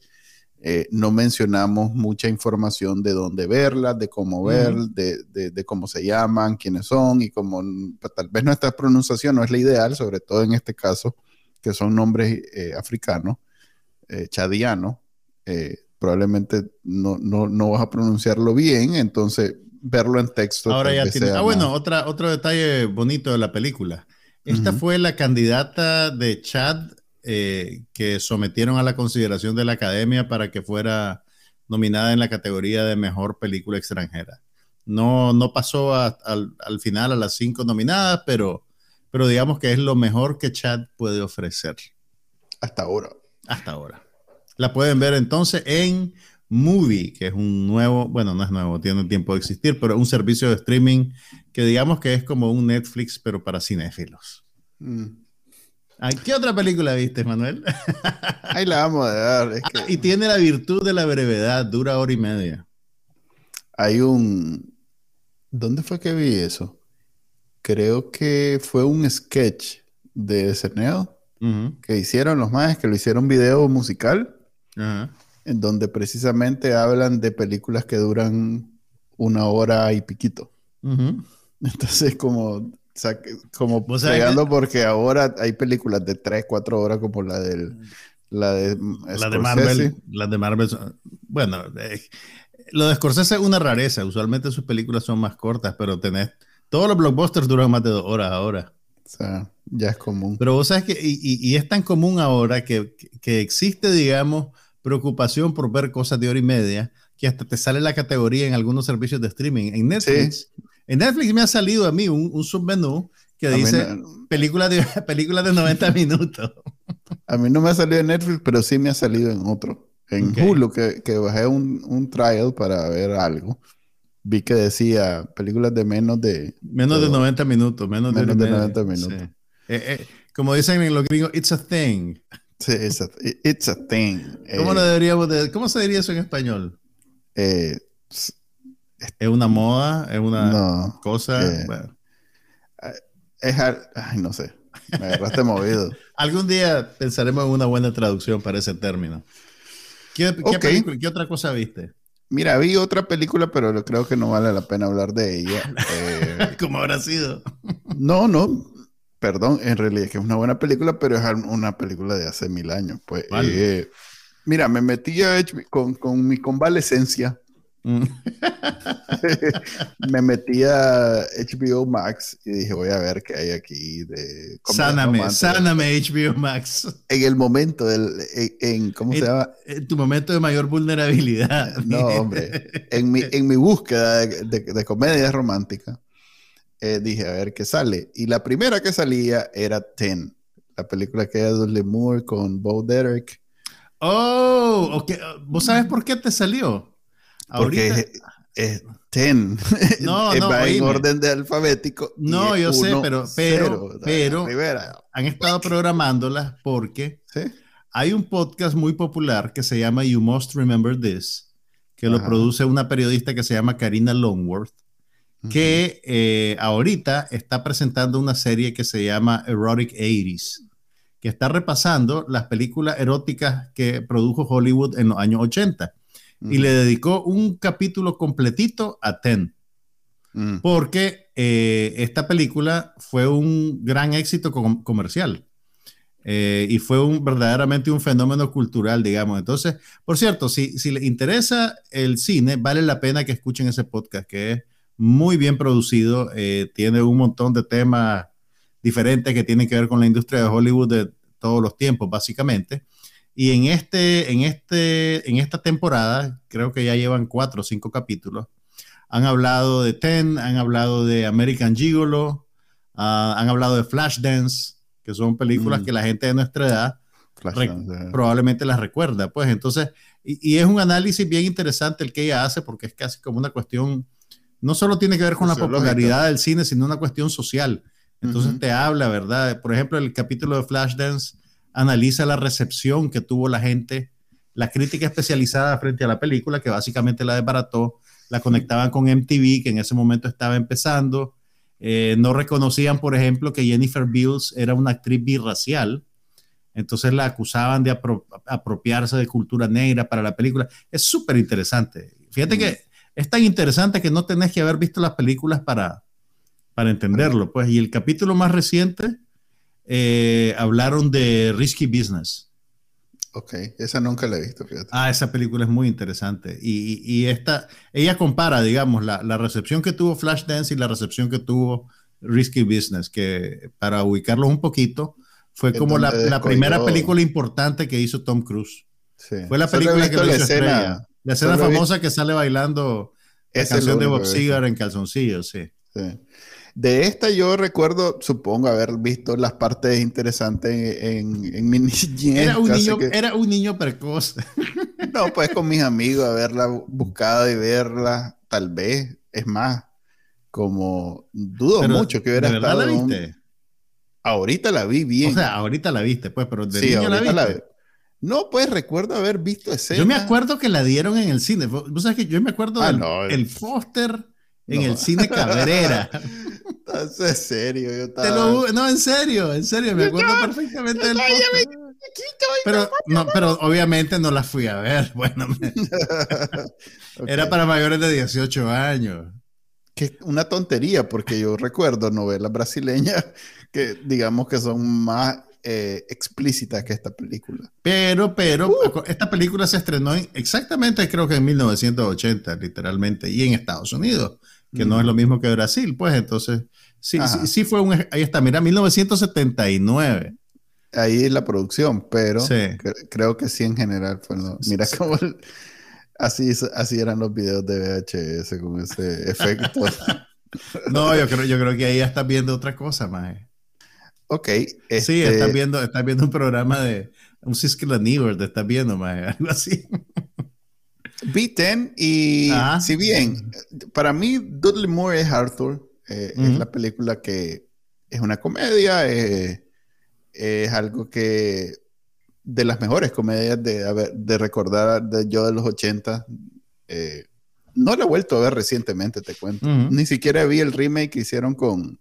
eh, no mencionamos mucha información de dónde verlas, de cómo ver, de, cómo se llaman, quiénes son y cómo pues, tal vez nuestra pronunciación no es la ideal, sobre todo en este caso, que son nombres eh, africanos, eh, chadianos, probablemente no, no, vas a pronunciarlo bien, entonces verlo en texto. Ahora ya tiene. Ah, bueno, otra, otro detalle bonito de la película. Esta fue la candidata de Chad eh, que sometieron a la consideración de la academia para que fuera nominada en la categoría de mejor película extranjera. No, no pasó al, final a las cinco nominadas, pero, pero digamos que es lo mejor que Chad puede ofrecer. Hasta ahora. Hasta ahora. La pueden ver entonces en Movie, que es un nuevo, bueno, no es nuevo, tiene tiempo de existir, pero un servicio de streaming que digamos que es como un Netflix, pero para cinéfilos. Mm. ¿Qué otra película viste, Manuel? Ahí la vamos a dar. y tiene la virtud de la brevedad, dura hora y media. Hay un... ¿Dónde fue que vi eso? Creo que fue un sketch de SNL que hicieron los más, que lo hicieron video musical, en donde precisamente hablan de películas que duran una hora y piquito. Entonces, como o sea, como pegando porque ahora hay películas de 3, 4 horas como la del la de, la de Marvel, la de Marvel. Bueno, lo de Scorsese es una rareza. Usualmente sus películas son más cortas, pero tenés todos los blockbusters duran más de dos horas ahora. O sea, ya es común. Pero vos sabes que, y, y, es tan común ahora que, que, existe, digamos, preocupación por ver cosas de hora y media, que hasta te sale la categoría en algunos servicios de streaming. En Netflix, en Netflix me ha salido a mí un, submenú que dice películas de, películas de 90 minutos. A mí no me ha salido en Netflix, pero sí me ha salido en otro. En Hulu, que, que, bajé un, un, trial para ver algo. Vi que decía películas de menos de... Menos de, 90 minutos. Menos, de, 90 minutos. Eh, eh, como dicen en los gringos, it's a thing. Sí, it's a, it's a thing. ¿Cómo, lo deberíamos ¿Cómo se diría eso en español? Eh, ¿Es una moda? ¿Es una cosa? Eh, es, ay, no sé. Me agarraste movido. Algún día pensaremos en una buena traducción para ese término. ¿Qué, ¿qué otra cosa viste? Mira, vi otra película, pero creo que no vale la pena hablar de ella. Eh, ¿Cómo habrá sido? no, no. Perdón, en realidad es que es una buena película, pero es una película de hace mil años. Pues, eh, mira, me metí a con, con mi convalecencia Mm. me metí a HBO Max y dije, voy a ver qué hay aquí de... Sáname, sáname HBO Max. En el momento del... En, ¿Cómo se llama? En tu momento de mayor vulnerabilidad. No, hombre. En mi, en mi búsqueda de, de, comedia romántica, eh, dije, a ver qué sale. Y la primera que salía era Ten, la película que era Dudley Moore con Bo Derek. Oh, ok. ¿Vos sabes por qué te salió? Porque es, ten. No, no, va en orden de alfabético. No, yo sé, pero, pero, pero han estado programándolas porque hay un podcast muy popular que se llama You Must Remember This, que lo produce una periodista que se llama Karina Longworth, que eh, ahorita está presentando una serie que se llama Erotic 80s, que está repasando las películas eróticas que produjo Hollywood en los años 80 y le dedicó un capítulo completito a Ten. Mm. Porque eh, esta película fue un gran éxito comercial. Eh, y fue un, verdaderamente un fenómeno cultural, digamos. Entonces, por cierto, si, si les interesa el cine, vale la pena que escuchen ese podcast, que es muy bien producido, eh, tiene un montón de temas diferentes que tienen que ver con la industria de Hollywood de todos los tiempos, básicamente. Y en, este, en, este, en esta temporada, creo que ya llevan cuatro o cinco capítulos, han hablado de Ten, han hablado de American Gigolo, ah, han hablado de Flashdance, que son películas mm. que la gente de nuestra edad probablemente las recuerda. Pues entonces, y, es un análisis bien interesante el que ella hace, porque es casi como una cuestión, no solo tiene que ver con la popularidad del cine, sino una cuestión social. Entonces te habla, ¿verdad? Por ejemplo, el capítulo de Flashdance analiza la recepción que tuvo la gente, la crítica especializada frente a la película, que básicamente la desbarató, la conectaban con MTV, que en ese momento estaba empezando. Eh, no reconocían, por ejemplo, que Jennifer Beals era una actriz birracial. Entonces la acusaban de apropiarse de cultura negra para la película. Es súper interesante. Fíjate que es tan interesante que no tenés que haber visto las películas para, para entenderlo. Pues. Y el capítulo más reciente eh, hablaron de Risky Business. Ok, esa nunca la he visto, fíjate. Ah, esa película es muy interesante. Y, y esta, ella compara, digamos, la, la, recepción que tuvo Flashdance y la recepción que tuvo Risky Business, que para ubicarlos un poquito, fue como la, la, primera película importante que hizo Tom Cruise. Sí. Fue la película que lo hizo la escena, La escena famosa que sale bailando la canción de Bob Seger en calzoncillos, sí. sí. De esta yo recuerdo, supongo, haber visto las partes interesantes en, en, mi niñez. Era un, niño, era un niño precoz. No, pues con mis amigos, haberla buscado y verla, tal vez. Es más, como dudo mucho que hubiera ¿de verdad la viste? Ahorita la vi bien. O sea, ahorita la viste, pues, pero de niño la viste. No, pues recuerdo haber visto escena. Yo me acuerdo que la dieron en el cine. ¿Vos sabes que yo me acuerdo ah, del el póster en el cine Cabrera. en serio, yo estaba... no, en serio, en serio, me acuerdo perfectamente del pero, no, pero obviamente no la fui a ver. Bueno, era para mayores de 18 años. Que una tontería, porque yo recuerdo novelas brasileñas que digamos que son más eh, explícitas que esta película. Pero, pero, uh. esta película se estrenó exactamente creo que en 1980, literalmente, y en Estados Unidos que no es lo mismo que Brasil, pues entonces, sí, sí, fue un, ahí está, mira, 1979. Ahí la producción, pero creo que sí en general fue, mira cómo así, así eran los videos de VHS con ese efecto. no, yo creo, yo creo que ahí ya estás viendo otra cosa, más. Ok. Sí, este estás viendo, estás viendo un programa de un Cisco te estás viendo, más, algo así. B10 y si bien para mí Dudley Moore es Arthur, eh, es la película que es una comedia, eh, es algo que de las mejores comedias de, de recordar de yo de los 80. Eh, no la he vuelto a ver recientemente, te cuento. Ni siquiera vi el remake que hicieron con...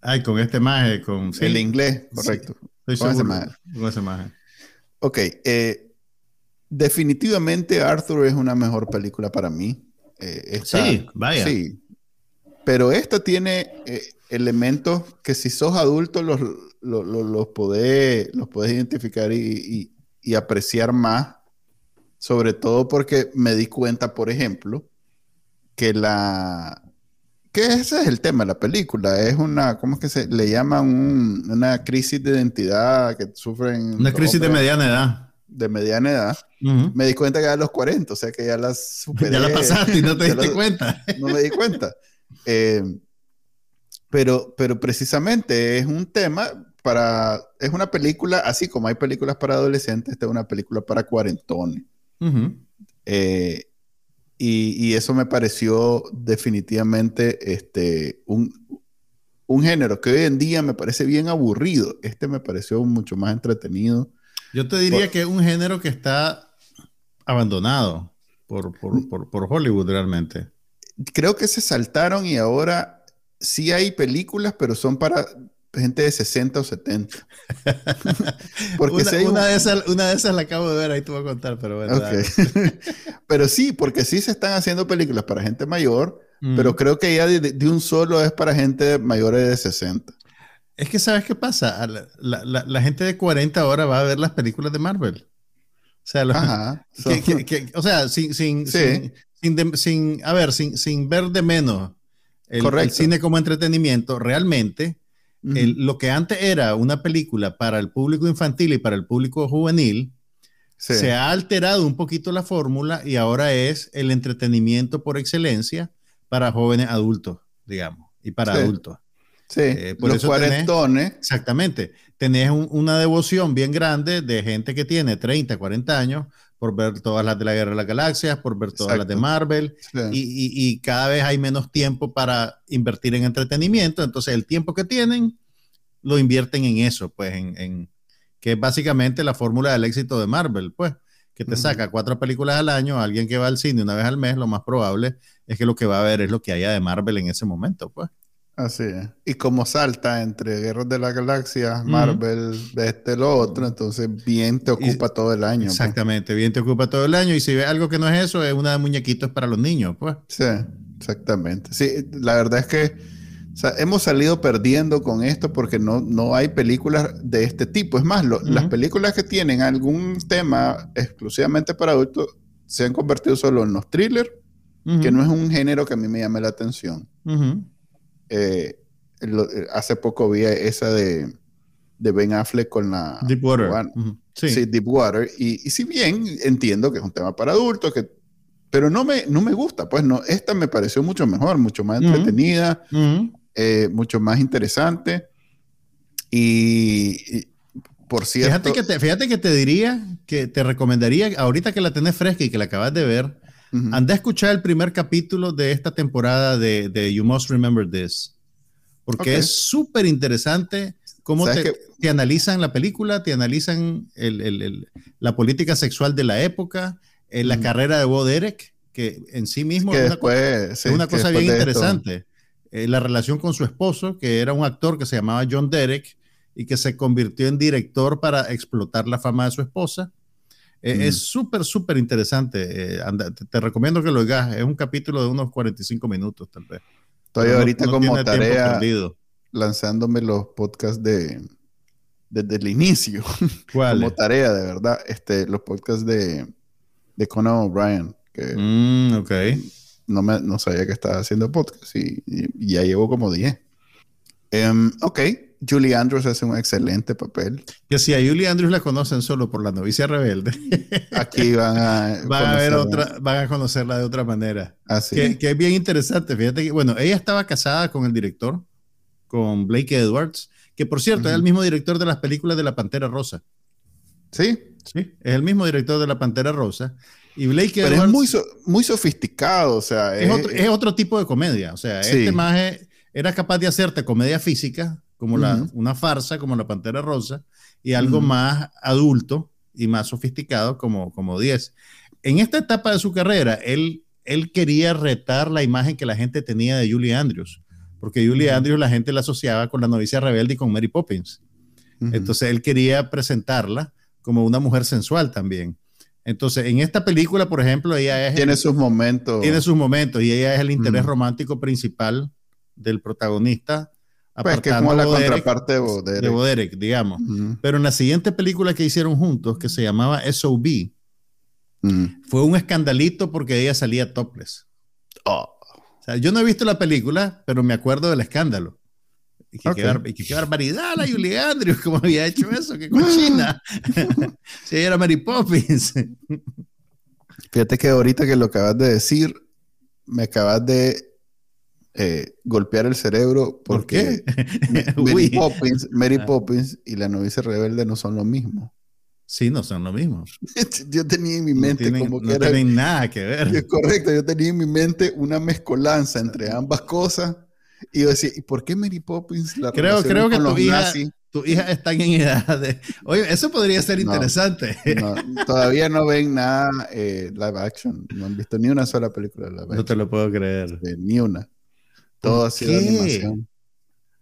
Ay, con este maje, con... El inglés, correcto. con ese maje. Con ese maje. Ok, eh, Definitivamente Arthur es una mejor película para mí. Eh, sí, vaya. Sí. Pero esta tiene eh, elementos que si sos adulto los, los, podés, los identificar y, apreciar más. Sobre todo porque me di cuenta, por ejemplo, que la... Que ese es el tema de la película. Es una, ¿cómo es que se le llama? una crisis de identidad que sufren... Una crisis de mediana edad de mediana edad, me di cuenta que era a los 40, o sea que ya las superé. Ya la pasaste y no te diste cuenta. No me di cuenta. Eh, pero, pero precisamente es un tema para, es una película, así como hay películas para adolescentes, esta es una película para cuarentones. Eh, y, y, eso me pareció definitivamente este, un, un género que hoy en día me parece bien aburrido. Este me pareció mucho más entretenido yo te diría que es un género que está abandonado por, por, Hollywood realmente. Creo que se saltaron y ahora sí hay películas, pero son para gente de 60 o 70. porque una, de esas, una de esas la acabo de ver, ahí te voy a contar, pero bueno. pero sí, porque sí se están haciendo películas para gente mayor, mm. pero creo que ya de, de, un solo es para gente mayores de 60. Es que, ¿sabes qué pasa? La, gente de 40 ahora va a ver las películas de Marvel. O sea, o sea sin, sin, sin, a ver, sin, sin ver de menos el, cine como entretenimiento, realmente, lo que antes era una película para el público infantil y para el público juvenil, se ha alterado un poquito la fórmula y ahora es el entretenimiento por excelencia para jóvenes adultos, digamos, y para adultos. Sí, eh, por los eso cuarentones. exactamente. Tenés una devoción bien grande de gente que tiene 30, 40 años por ver todas las de la Guerra de las Galaxias, por ver todas las de Marvel, y, cada vez hay menos tiempo para invertir en entretenimiento, entonces el tiempo que tienen lo invierten en eso, pues en, que es básicamente la fórmula del éxito de Marvel, pues que te saca cuatro películas al año, alguien que va al cine una vez al mes, lo más probable es que lo que va a ver es lo que haya de Marvel en ese momento, pues. Así es. Y como salta entre Guerras de la Galaxia, Marvel, de este lo otro, entonces bien te ocupa todo el año. pues. Exactamente, bien te ocupa todo el año. Y si ves algo que no es eso, es una de muñequitos para los niños, pues. Sí, exactamente. Sí, la verdad es que o sea, hemos salido perdiendo con esto porque no, no hay películas de este tipo. Es más, lo- Ujú. las películas que tienen algún tema exclusivamente para adultos se han convertido solo en los thrillers, que no es un género que a mí me llame la atención. Eh, lo- eh, hace poco vi esa de, de Ben Affleck con la... Deepwater. Juan- Ujú. Sí. Sí, Deepwater. Y, y si bien entiendo que es un tema para adultos, que, pero no me, no me gusta, pues no, esta me pareció mucho mejor, mucho más entretenida, Ujú. eh, mucho más interesante. Y, y, por cierto, Fíjate que, te, fíjate que te diría, que te recomendaría, ahorita que la tenés fresca y que la acabas de ver, Ujú. anda a escuchar el primer capítulo de esta temporada de, de You Must Remember This, porque Ok. es súper interesante cómo ¿Sabes te, te analizan la película, te analizan el- el- el- la política sexual de la época, eh, la Ujú. carrera de Bo Derek, que en sí mismo que es una, sí, es una que cosa bien interesante. Eh, la relación con su esposo, que era un actor que se llamaba John Derek y que se convirtió en director para explotar la fama de su esposa. Eh, Mm. Es súper, súper interesante. Eh, anda- te, te recomiendo que lo oigas. Es un capítulo de unos 45 minutos, tal vez. Estoy no- ahorita no como tarea lanzándome los podcasts de desde el inicio, ¿Cuál? como tarea, de verdad, este, los podcasts de, de Conan O'Brien, que Mm, ok. no, me, no sabía que estaba haciendo podcast y, ya llevo como 10. Em, ok, Julie Andrews hace un excelente papel. Que si a Julie Andrews la conocen solo por la novicia rebelde, Aquí van a... van a ver conocerla otra, van a conocerla de otra manera. Así. Que, que es bien interesante. Fíjate que, bueno, ella estaba casada con el director, con Blake Edwards, que por cierto es Ujú. el mismo director de las películas de La Pantera Rosa. Sí, Sí, es el mismo director de La Pantera Rosa. Y Blake pero Edwards es muy, so- muy sofisticado, o sea, es, otro, es otro tipo de comedia. O sea, Sí. este maje era capaz de hacerte comedia física, como la, una farsa, como La Pantera Rosa, y algo más adulto y más sofisticado, como, como 10. En esta etapa de su carrera, él, él quería retar la imagen que la gente tenía de Julie Andrews, porque Julie. Andrews la gente la asociaba con la novicia rebelde y con Mary Poppins. Entonces él quería presentarla como una mujer sensual también. Entonces, en esta película, por ejemplo, ella es tiene sus momentos. tiene sus momentos y ella es el interés romántico principal del protagonista. Pues que es como la contraparte de Bo Derek. de Bo Derek, digamos. Pero en la siguiente película que hicieron juntos, que se llamaba SOB, Ujú. fue un escandalito porque ella salía topless. Oh, O sea, yo no he visto la película, pero me acuerdo del escándalo. Y que, Ok. qué, bar- y que qué barbaridad la Julie Andrews, cómo había hecho eso, qué cochina. si ella era Mary Poppins. Fíjate que ahorita que lo acabas de decir, me acabas de eh, golpear el cerebro ¿Por porque? Mary Uy. Poppins, Mary Ah. Poppins y la novicia rebelde no son lo mismo. Sí, no son lo mismo. Yo tenía en mi No mente tienen, como que no era tienen nada que ver. es correcto, yo tenía en mi mente una mezcolanza entre ambas cosas y yo decía, ¿y por qué Mary Poppins la Creo- creo que con tu los hija- nazis? Tu hija está en edad de... Oye, eso podría ser No. interesante. No, todavía no ven nada eh, live action, no han visto ni una sola película de live No action, te lo puedo creer. eh, ni una. Todo ha sido animación.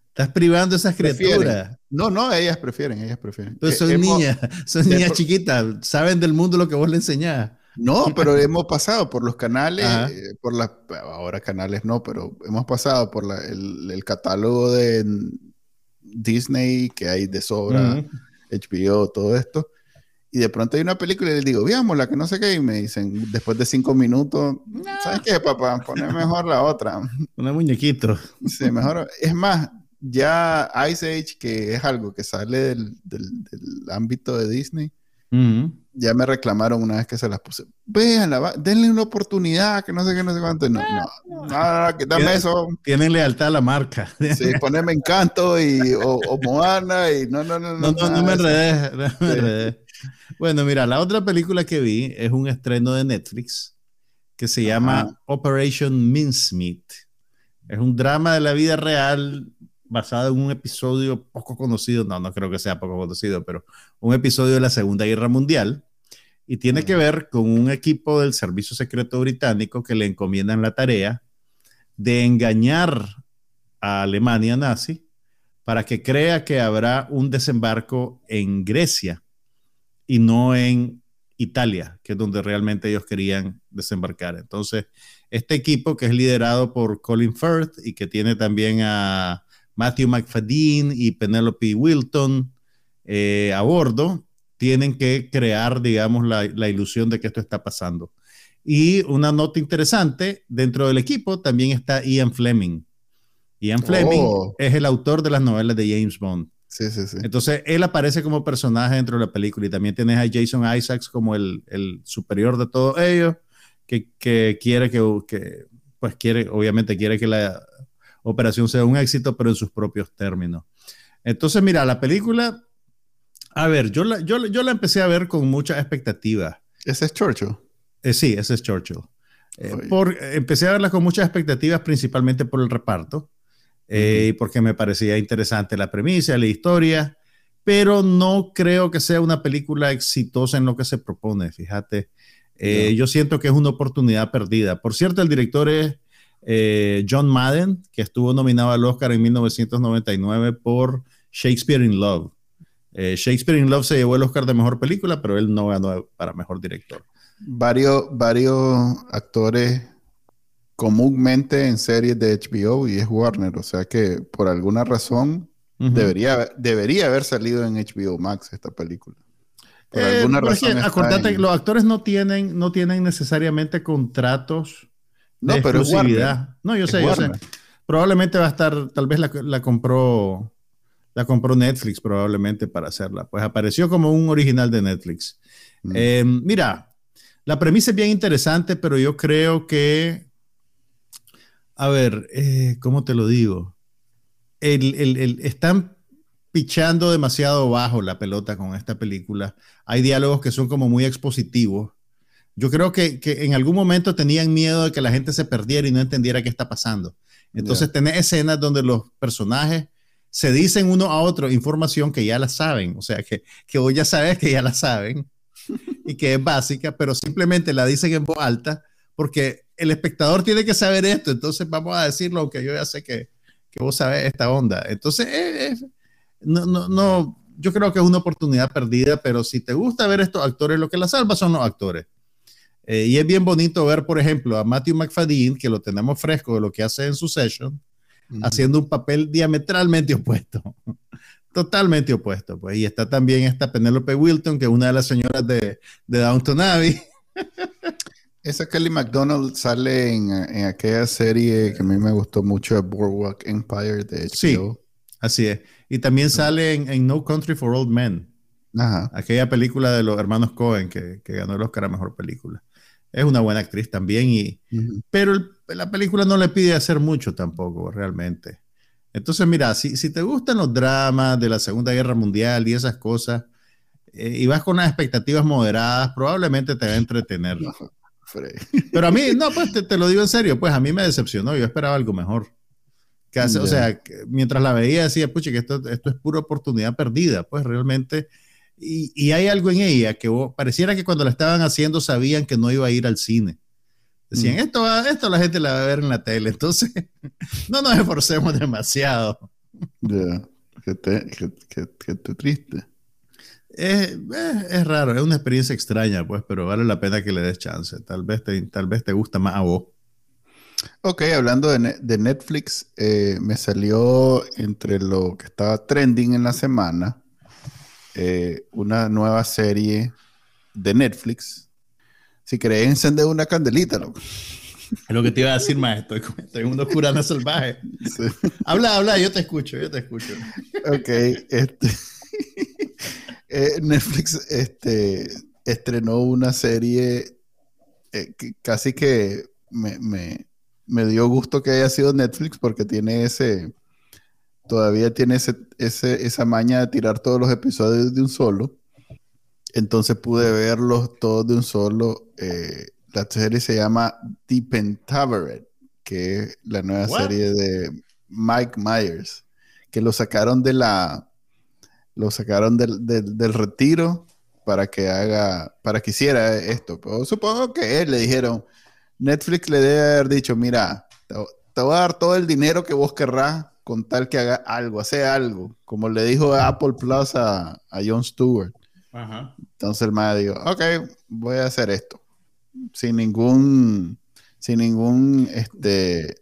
Estás privando a esas Prefieren. criaturas. No, no, ellas prefieren, ellas prefieren. Pues Eh, son hemos- niñas, son niñas chiquitas, saben del mundo lo que vos le enseñás. No, pero hemos pasado por los canales, eh, por las, ahora canales no, pero hemos pasado por la- el, el catálogo de Disney que hay de sobra. HBO, todo esto. Y de pronto hay una película y les digo, veámosla, que no sé qué, y me dicen, después de cinco minutos, ¿sabes qué, papá? Poné mejor la otra. Una muñequito. Sí, mejor. Es más, ya Ice Age, que es algo que sale del, del- del ámbito de Disney, ya me reclamaron una vez que se las puse. Véanla, denle una oportunidad, que no sé qué, no sé cuánto. No, no, no, no, no, quítame eso. Tienen lealtad a la marca. Sí, poneme Encanto y, o, o Moana y no, no, no. No, no, no me enredé. no me enredé. Bueno, mira, la otra película que vi es un estreno de Netflix que se llama Ajá. Operation Mincemeat. Es un drama de la vida real basado en un episodio poco conocido, no, no creo que sea poco conocido, pero un episodio de la Segunda Guerra Mundial y tiene que ver con un equipo del Servicio Secreto Británico que le encomiendan la tarea de engañar a Alemania nazi para que crea que habrá un desembarco en Grecia y no en Italia, que es donde realmente ellos querían desembarcar. Entonces, este equipo que es liderado por Colin Firth y que tiene también a Matthew McFadden y Penelope Wilton eh, a bordo, tienen que crear, digamos, la, la, ilusión de que esto está pasando. Y una nota interesante, dentro del equipo también está Ian Fleming. Ian Fleming Oh. es el autor de las novelas de James Bond. Sí, sí, sí. Entonces, él aparece como personaje dentro de la película y también tienes a Jason Isaacs como el, el superior de todos ellos, que, que quiere que, que, pues quiere, obviamente quiere que la operación sea un éxito, pero en sus propios términos. Entonces, mira, la película, a ver, yo la, yo, yo la empecé a ver con muchas expectativas. Ese es Churchill. Eh, sí, ese es Churchill. Eh, por, empecé a verla con muchas expectativas, principalmente por el reparto, eh, porque me parecía interesante la premisa, la historia, pero no creo que sea una película exitosa en lo que se propone, fíjate. Eh, Yo siento que es una oportunidad perdida. Por cierto, el director es eh, John Madden, que estuvo nominado al Oscar en 1999 por Shakespeare in Love. Eh, Shakespeare in Love se llevó el Oscar de Mejor Película, pero él no ganó para Mejor Director. Varios, varios actores comúnmente en series de HBO y es Warner. O sea que por alguna razón Ujú. debería, debería haber salido en HBO Max esta película. Por Eh, alguna pero es que razón. acordate en- que los actores no tienen, no tienen necesariamente contratos No, de pero es exclusividad. No, yo Es sé, yo sé. Probablemente va a estar, tal vez la, la compró, la compró Netflix probablemente para hacerla. Pues apareció como un original de Netflix. Mm. Eh, mira, la premisa es bien interesante, pero yo creo que, a ver, eh, ¿cómo te lo digo? El, el- el- están pichando demasiado bajo la pelota con esta película. Hay diálogos que son como muy expositivos. Yo creo que, que en algún momento tenían miedo de que la gente se perdiera y no entendiera qué está pasando. Entonces tenés escenas donde los personajes se dicen uno a otro información que ya la saben, o sea, que, que vos ya sabes que ya la saben y que es básica, pero simplemente la dicen en voz alta porque el espectador tiene que saber esto, entonces vamos a decirlo aunque yo ya sé que, que vos sabes esta onda. Entonces, no, no, no, yo creo que es una oportunidad perdida, pero si te gusta ver estos actores, lo que la salva son los actores. Eh, y es bien bonito ver, por ejemplo, a Matthew McFadden, que lo tenemos fresco de lo que hace en su session, haciendo un papel diametralmente opuesto. Totalmente opuesto. Pues. Y está también esta Penelope Wilton, que es una de las señoras de, de Downton Abbey. Esa Kelly McDonald sale en, en aquella serie que a mí me gustó mucho, Boardwalk Empire de HBO. Sí. Así es. Y también sale en, en No Country for Old Men, Ajá. aquella película de los hermanos Cohen que, que ganó el Oscar a Mejor Película. Es una buena actriz también, y, pero el- la película no le pide hacer mucho tampoco, realmente. Entonces, mira, si, si te gustan los dramas de la Segunda Guerra Mundial y esas cosas, eh, y vas con unas expectativas moderadas, probablemente te va a entretener. Pero a mí, no, pues te, te lo digo en serio, pues a mí me decepcionó, yo esperaba algo mejor. Que hace- O Ya. sea, que mientras la veía decía, pucha, que esto, esto es pura oportunidad perdida, pues realmente. Y, y hay algo en ella que vos- pareciera que cuando la estaban haciendo sabían que no iba a ir al cine. Decían, Mm. esto, va- esto la gente la va a ver en la tele, entonces no nos esforcemos demasiado. Ya. Qué, te- qué- qué- qué te triste. Es, es- es raro, es una experiencia extraña, pues, pero vale la pena que le des chance. Tal vez te, tal vez te gusta más a vos. Ok, hablando de, Ne- de Netflix, eh, me salió entre lo que estaba trending en la semana eh, una nueva serie de Netflix. Si querés encender una candelita, loco. Es lo que te iba a decir, maestro. Estoy, estoy una oscurana salvaje. Sí. Habla, habla, yo te escucho, yo te escucho. Ok, este, eh, Netflix este, estrenó una serie eh, que casi que me, me- me dio gusto que haya sido Netflix porque tiene ese, todavía tiene ese, ese- esa maña de tirar todos los episodios de un solo. Entonces pude verlos todos de un solo. eh, la serie se llama The Pentaveret, que es la nueva serie de Mike Myers, que lo sacaron de la, lo sacaron del, del- del retiro para que haga, para que hiciera esto. Pero supongo que él le dijeron, Netflix le debe haber dicho, mira, te, te voy a dar todo el dinero que vos querrás con tal que haga algo, hace algo, como le dijo Apple Plus a, a Jon Stewart. Entonces el MAE dijo, ok, voy a hacer esto, sin ningún, sin ningún, este,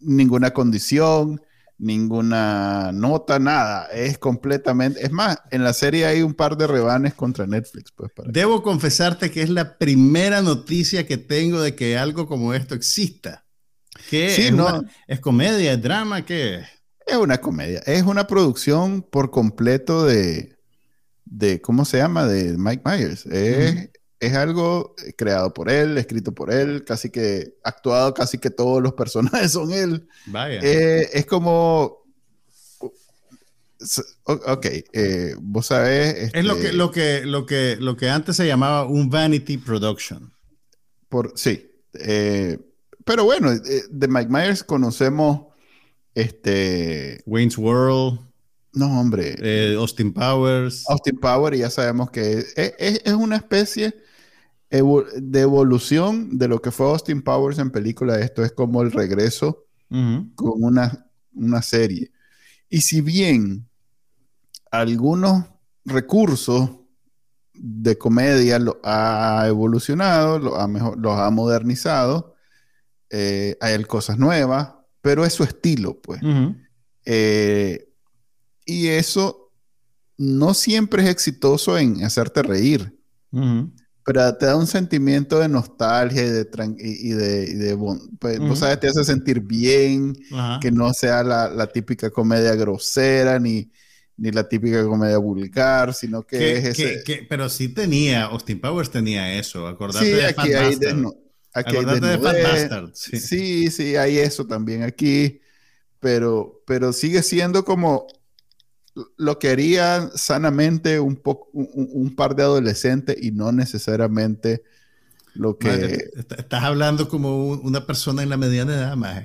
ninguna condición, ninguna nota, nada. Es completamente. Es más, en la serie hay un par de rebanes contra Netflix. Pues, Debo confesarte que es la primera noticia que tengo de que algo como esto exista. ¿Qué sí, es? No, ¿Es comedia? ¿Es drama? ¿Qué es? Es una comedia. Es una producción por completo de. de ¿Cómo se llama? De Mike Myers. Es, es algo creado por él, escrito por él, casi que actuado, casi que todos los personajes son él. Vaya. Eh, es como. Ok, eh, vos sabés. es lo que, este lo, que, lo, que, lo que antes se llamaba un vanity production. Por, sí. Eh, pero bueno, de Mike Myers conocemos este. Wayne's World. No, hombre. Austin Powers. Austin Powers, y ya sabemos que es una especie de evolución de lo que fue Austin Powers en película. Esto es como el regreso con una, una serie. Y si bien algunos recursos de comedia lo ha evolucionado, lo ha mejor, los ha modernizado, eh, hay cosas nuevas, pero es su estilo, pues. Eh, y eso no siempre es exitoso en hacerte reír pero te da un sentimiento de nostalgia y de, y de, y de pues, sabes, te hace sentir bien, que no sea la, la, típica comedia grosera ni, ni la típica comedia vulgar, sino que es ese... pero sí tenía, Austin Powers tenía eso, acordate sí, de aquí hay aquí hay de Bastard, sí. sí, sí, hay eso también aquí, pero, pero sigue siendo como lo querían sanamente un, poco, un, par de adolescentes y no necesariamente lo que... estás hablando como una persona en la mediana edad, más.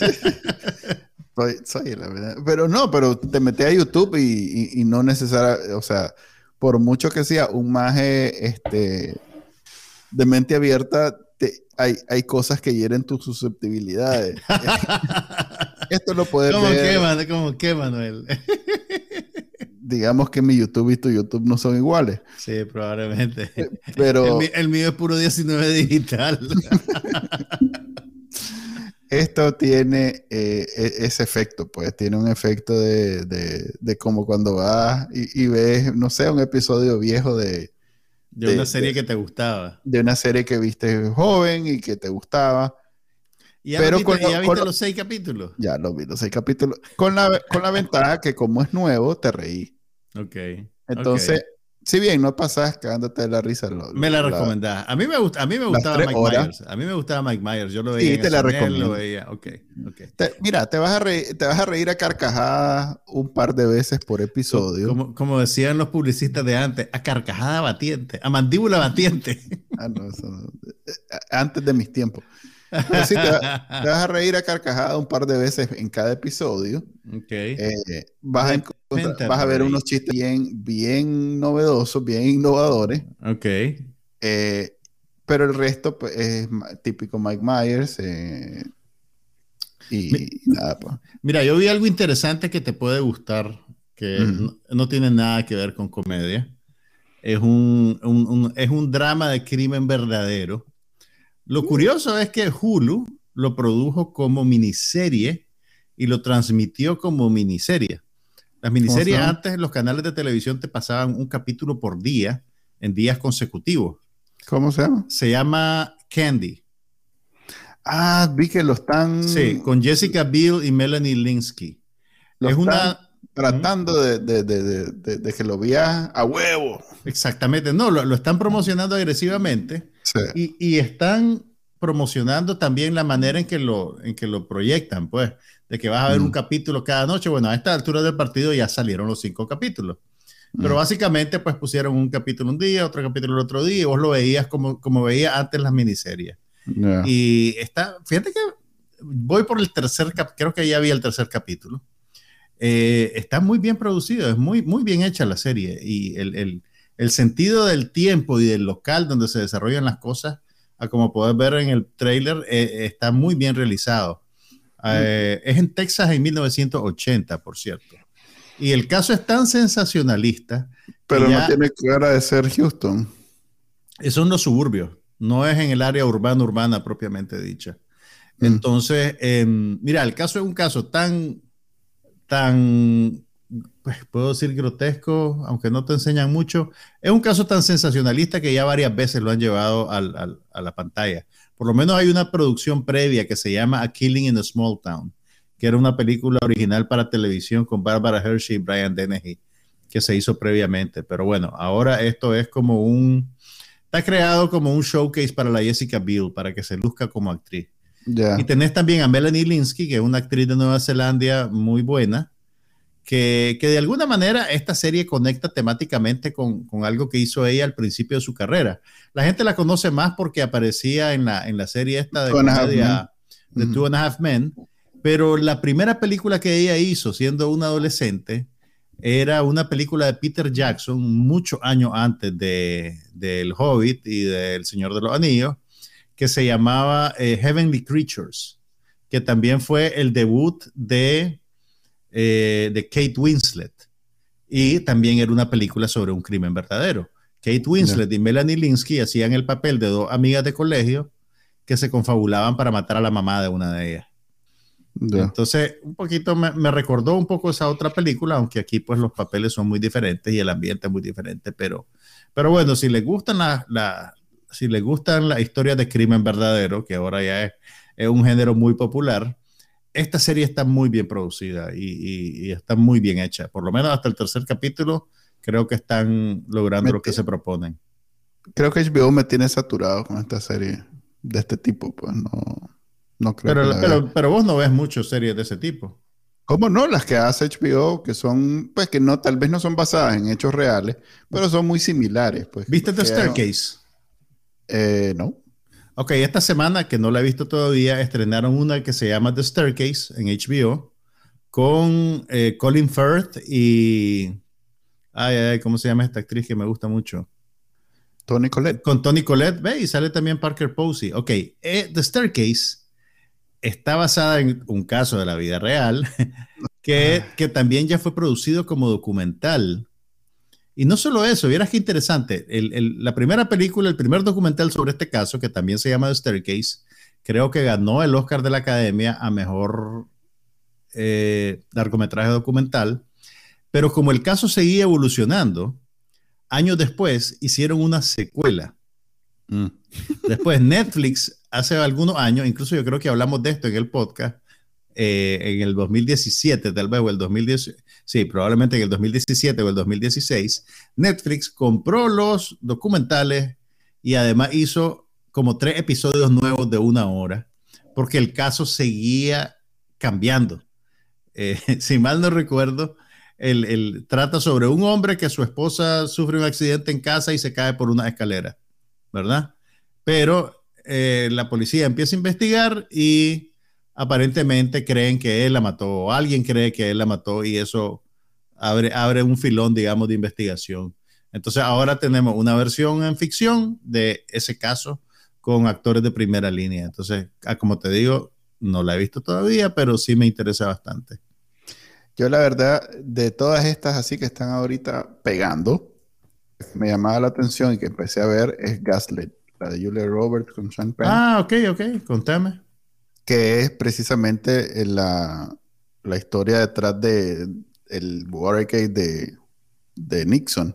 soy, la Pero no, pero te metí a YouTube y, no necesariamente, o sea, por mucho que sea un maje este, de mente abierta, hay, hay cosas que hieren tus susceptibilidades. Esto lo puedes ver. Qué, ¿Cómo qué, Manuel? Digamos que mi YouTube y tu YouTube no son iguales. Sí, probablemente. Pero el, mío es puro 19 digital. Esto tiene eh, e, ese efecto, pues tiene un efecto de, de, como cuando vas y, ves, no sé, un episodio viejo de... De, una serie que te gustaba. De una serie que viste joven y que te gustaba. ¿Y ya, Pero viste, ya viste los seis capítulos? Ya los vi los seis capítulos. Con la, con la ventaja que como es nuevo, te reí. Ok. Entonces, si bien no pasas cagándote de la risa. me la, recomendás. A mí me, gusta, a mí me gustaba Mike Myers. A mí me gustaba Mike Myers. Yo lo veía. Sí, te la recomiendo. Lo veía. Okay, okay. mira, te vas, a reír, te vas a reír a carcajadas un par de veces por episodio. Como, como decían los publicistas de antes, a carcajada batiente, a mandíbula batiente. ah, no, eso no. Antes de mis tiempos. Sí, te, vas a reír a carcajada un par de veces en cada episodio. Okay. Eh, vas, a vas a ver unos chistes bien, bien novedosos, bien innovadores. Ok. Eh, pero el resto pues, es típico Mike Myers. Eh, y, nada, pues. Mira, yo vi algo interesante que te puede gustar, que no, tiene nada que ver con comedia. Es un, es un drama de crimen verdadero lo curioso es que Hulu lo produjo como miniserie y lo transmitió como miniserie. Las miniseries antes en los canales de televisión te pasaban un capítulo por día en días consecutivos. ¿Cómo se llama? Se llama Candy. Ah, vi que lo están. Sí, con Jessica Biel y Melanie Linsky. es una. Tratando de, que lo veas a huevo. Exactamente. No, lo, lo están promocionando agresivamente y, están promocionando también la manera en que lo, en que lo proyectan, pues, de que vas a ver un mm. capítulo cada noche. Bueno, a esta altura del partido ya salieron los cinco capítulos. Pero mm. básicamente, pues pusieron un capítulo un día, otro capítulo el otro día, y vos lo veías como, como veías antes las miniseries. Y está, fíjate que voy por el tercer, creo que ya vi el tercer capítulo. Eh, está muy bien producido, es muy, muy bien hecha la serie. Y el, el el sentido del tiempo y del local donde se desarrollan las cosas, a como puedes ver en el trailer, eh, está muy bien realizado. Eh, es en Texas en 1980, por cierto. Y el caso es tan sensacionalista. Pero no tiene cara de ser Houston. Son los suburbios, no es en el área urbana, urbana propiamente dicha. Mm. Entonces, em, mira, el caso es un caso tan, tan, pues puedo decir grotesco, aunque no te enseñan mucho. Es un caso tan sensacionalista que ya varias veces lo han llevado a la pantalla. Por lo menos hay una producción previa que se llama A Killing in a Small Town, que era una película original para televisión con Barbara Hershey y Brian Dennehy, que se hizo previamente. Pero bueno, ahora esto es como un, está creado como un showcase para la Jessica Biel, para que se luzca como actriz. Y tenés también a Melanie Linsky, que es una actriz de Nueva Zelanda muy buena, que, que de alguna manera esta serie conecta temáticamente con, con, algo que hizo ella al principio de su carrera. La gente la conoce más porque aparecía en la, en la serie esta de comedia de Two and a Half Men, pero la primera película que ella hizo siendo una adolescente era una película de Peter Jackson muchos años antes de, del Hobbit y del Señor de los Anillos, que se llamaba eh, Heavenly Creatures, que también fue el debut de, eh, de Kate Winslet. Y también era una película sobre un crimen verdadero. Kate Winslet y Melanie Linsky hacían el papel de dos amigas de colegio que se confabulaban para matar a la mamá de una de ellas. Entonces, un poquito me, me, recordó un poco esa otra película, aunque aquí pues los papeles son muy diferentes y el ambiente es muy diferente, pero, pero bueno, si les gustan la, la si les gustan las historias de crimen verdadero, que ahora ya es, es un género muy popular, esta serie está muy bien producida y, y, está muy bien hecha. Por lo menos hasta el tercer capítulo creo que están logrando lo que se proponen. Creo que HBO me tiene saturado con esta serie de este tipo, pues no no creo pero, pero, vos no ves muchas series de ese tipo. ¿Cómo no? Las que hace HBO, que son, pues que no, tal vez no son basadas en hechos reales, pero son muy similares. Pues, ¿Viste The Staircase? Eh, no. Ok, esta semana, que no la he visto todavía, estrenaron una que se llama The Staircase en HBO con eh, Colin Firth y. Ay, ay, ¿cómo se llama esta actriz que me gusta mucho? Tony Collette. Con Tony Collette, ve, y sale también Parker Posey. Ok, eh, The Staircase está basada en un caso de la vida real que, que también ya fue producido como documental. Y no solo eso, vieras qué interesante. La primera película, el primer documental sobre este caso, que también se llama The Staircase, creo que ganó el Oscar de la Academia a mejor eh, largometraje documental. Pero como el caso seguía evolucionando, años después hicieron una secuela. Mm. Después Netflix hace algunos años, incluso yo creo que hablamos de esto en el podcast, eh, en el 2017, tal vez, o el 2010, sí, probablemente en el 2017 o el 2016, Netflix compró los documentales y además hizo como tres episodios nuevos de una hora, porque el caso seguía cambiando. Eh, si mal no recuerdo, el, el, trata sobre un hombre que su esposa sufre un accidente en casa y se cae por una escalera, ¿verdad? Pero eh, la policía empieza a investigar y aparentemente creen que él la mató, o alguien cree que él la mató y eso abre, abre un filón, digamos, de investigación. Entonces ahora tenemos una versión en ficción de ese caso con actores de primera línea. Entonces, ah, como te digo, no la he visto todavía, pero sí me interesa bastante. Yo la verdad, de todas estas así que están ahorita pegando, me llamaba la atención y que empecé a ver es Gaslit la de Julia Roberts con Sean Penn. Ah, ok, ok, contame. Que es precisamente la, la historia detrás de el Watergate de, de Nixon.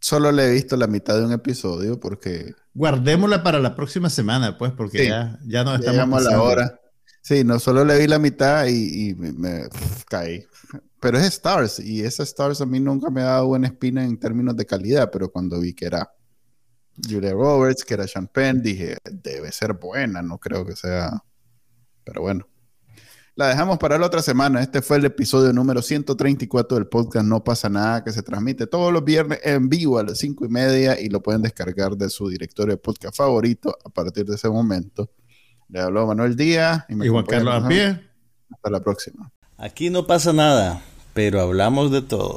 Solo le he visto la mitad de un episodio porque... Guardémosla para la próxima semana, pues, porque ya, ya no estamos... a la hora. Sí, no solo le vi la mitad y, me, caí. Pero es Stars y esa Stars a mí nunca me ha dado buena espina en términos de calidad, pero cuando vi que era Julia Roberts, que era Sean Penn, dije, debe ser buena, no creo que sea. Pero bueno. La dejamos para la otra semana. Este fue el episodio número 134 del podcast No pasa nada, que se transmite todos los viernes en vivo a las 5 y media y lo pueden descargar de su directorio de podcast favorito a partir de ese momento. Le habló Manuel Díaz y, me y Juan Carlos Hasta la próxima. Aquí no pasa nada, pero hablamos de todo.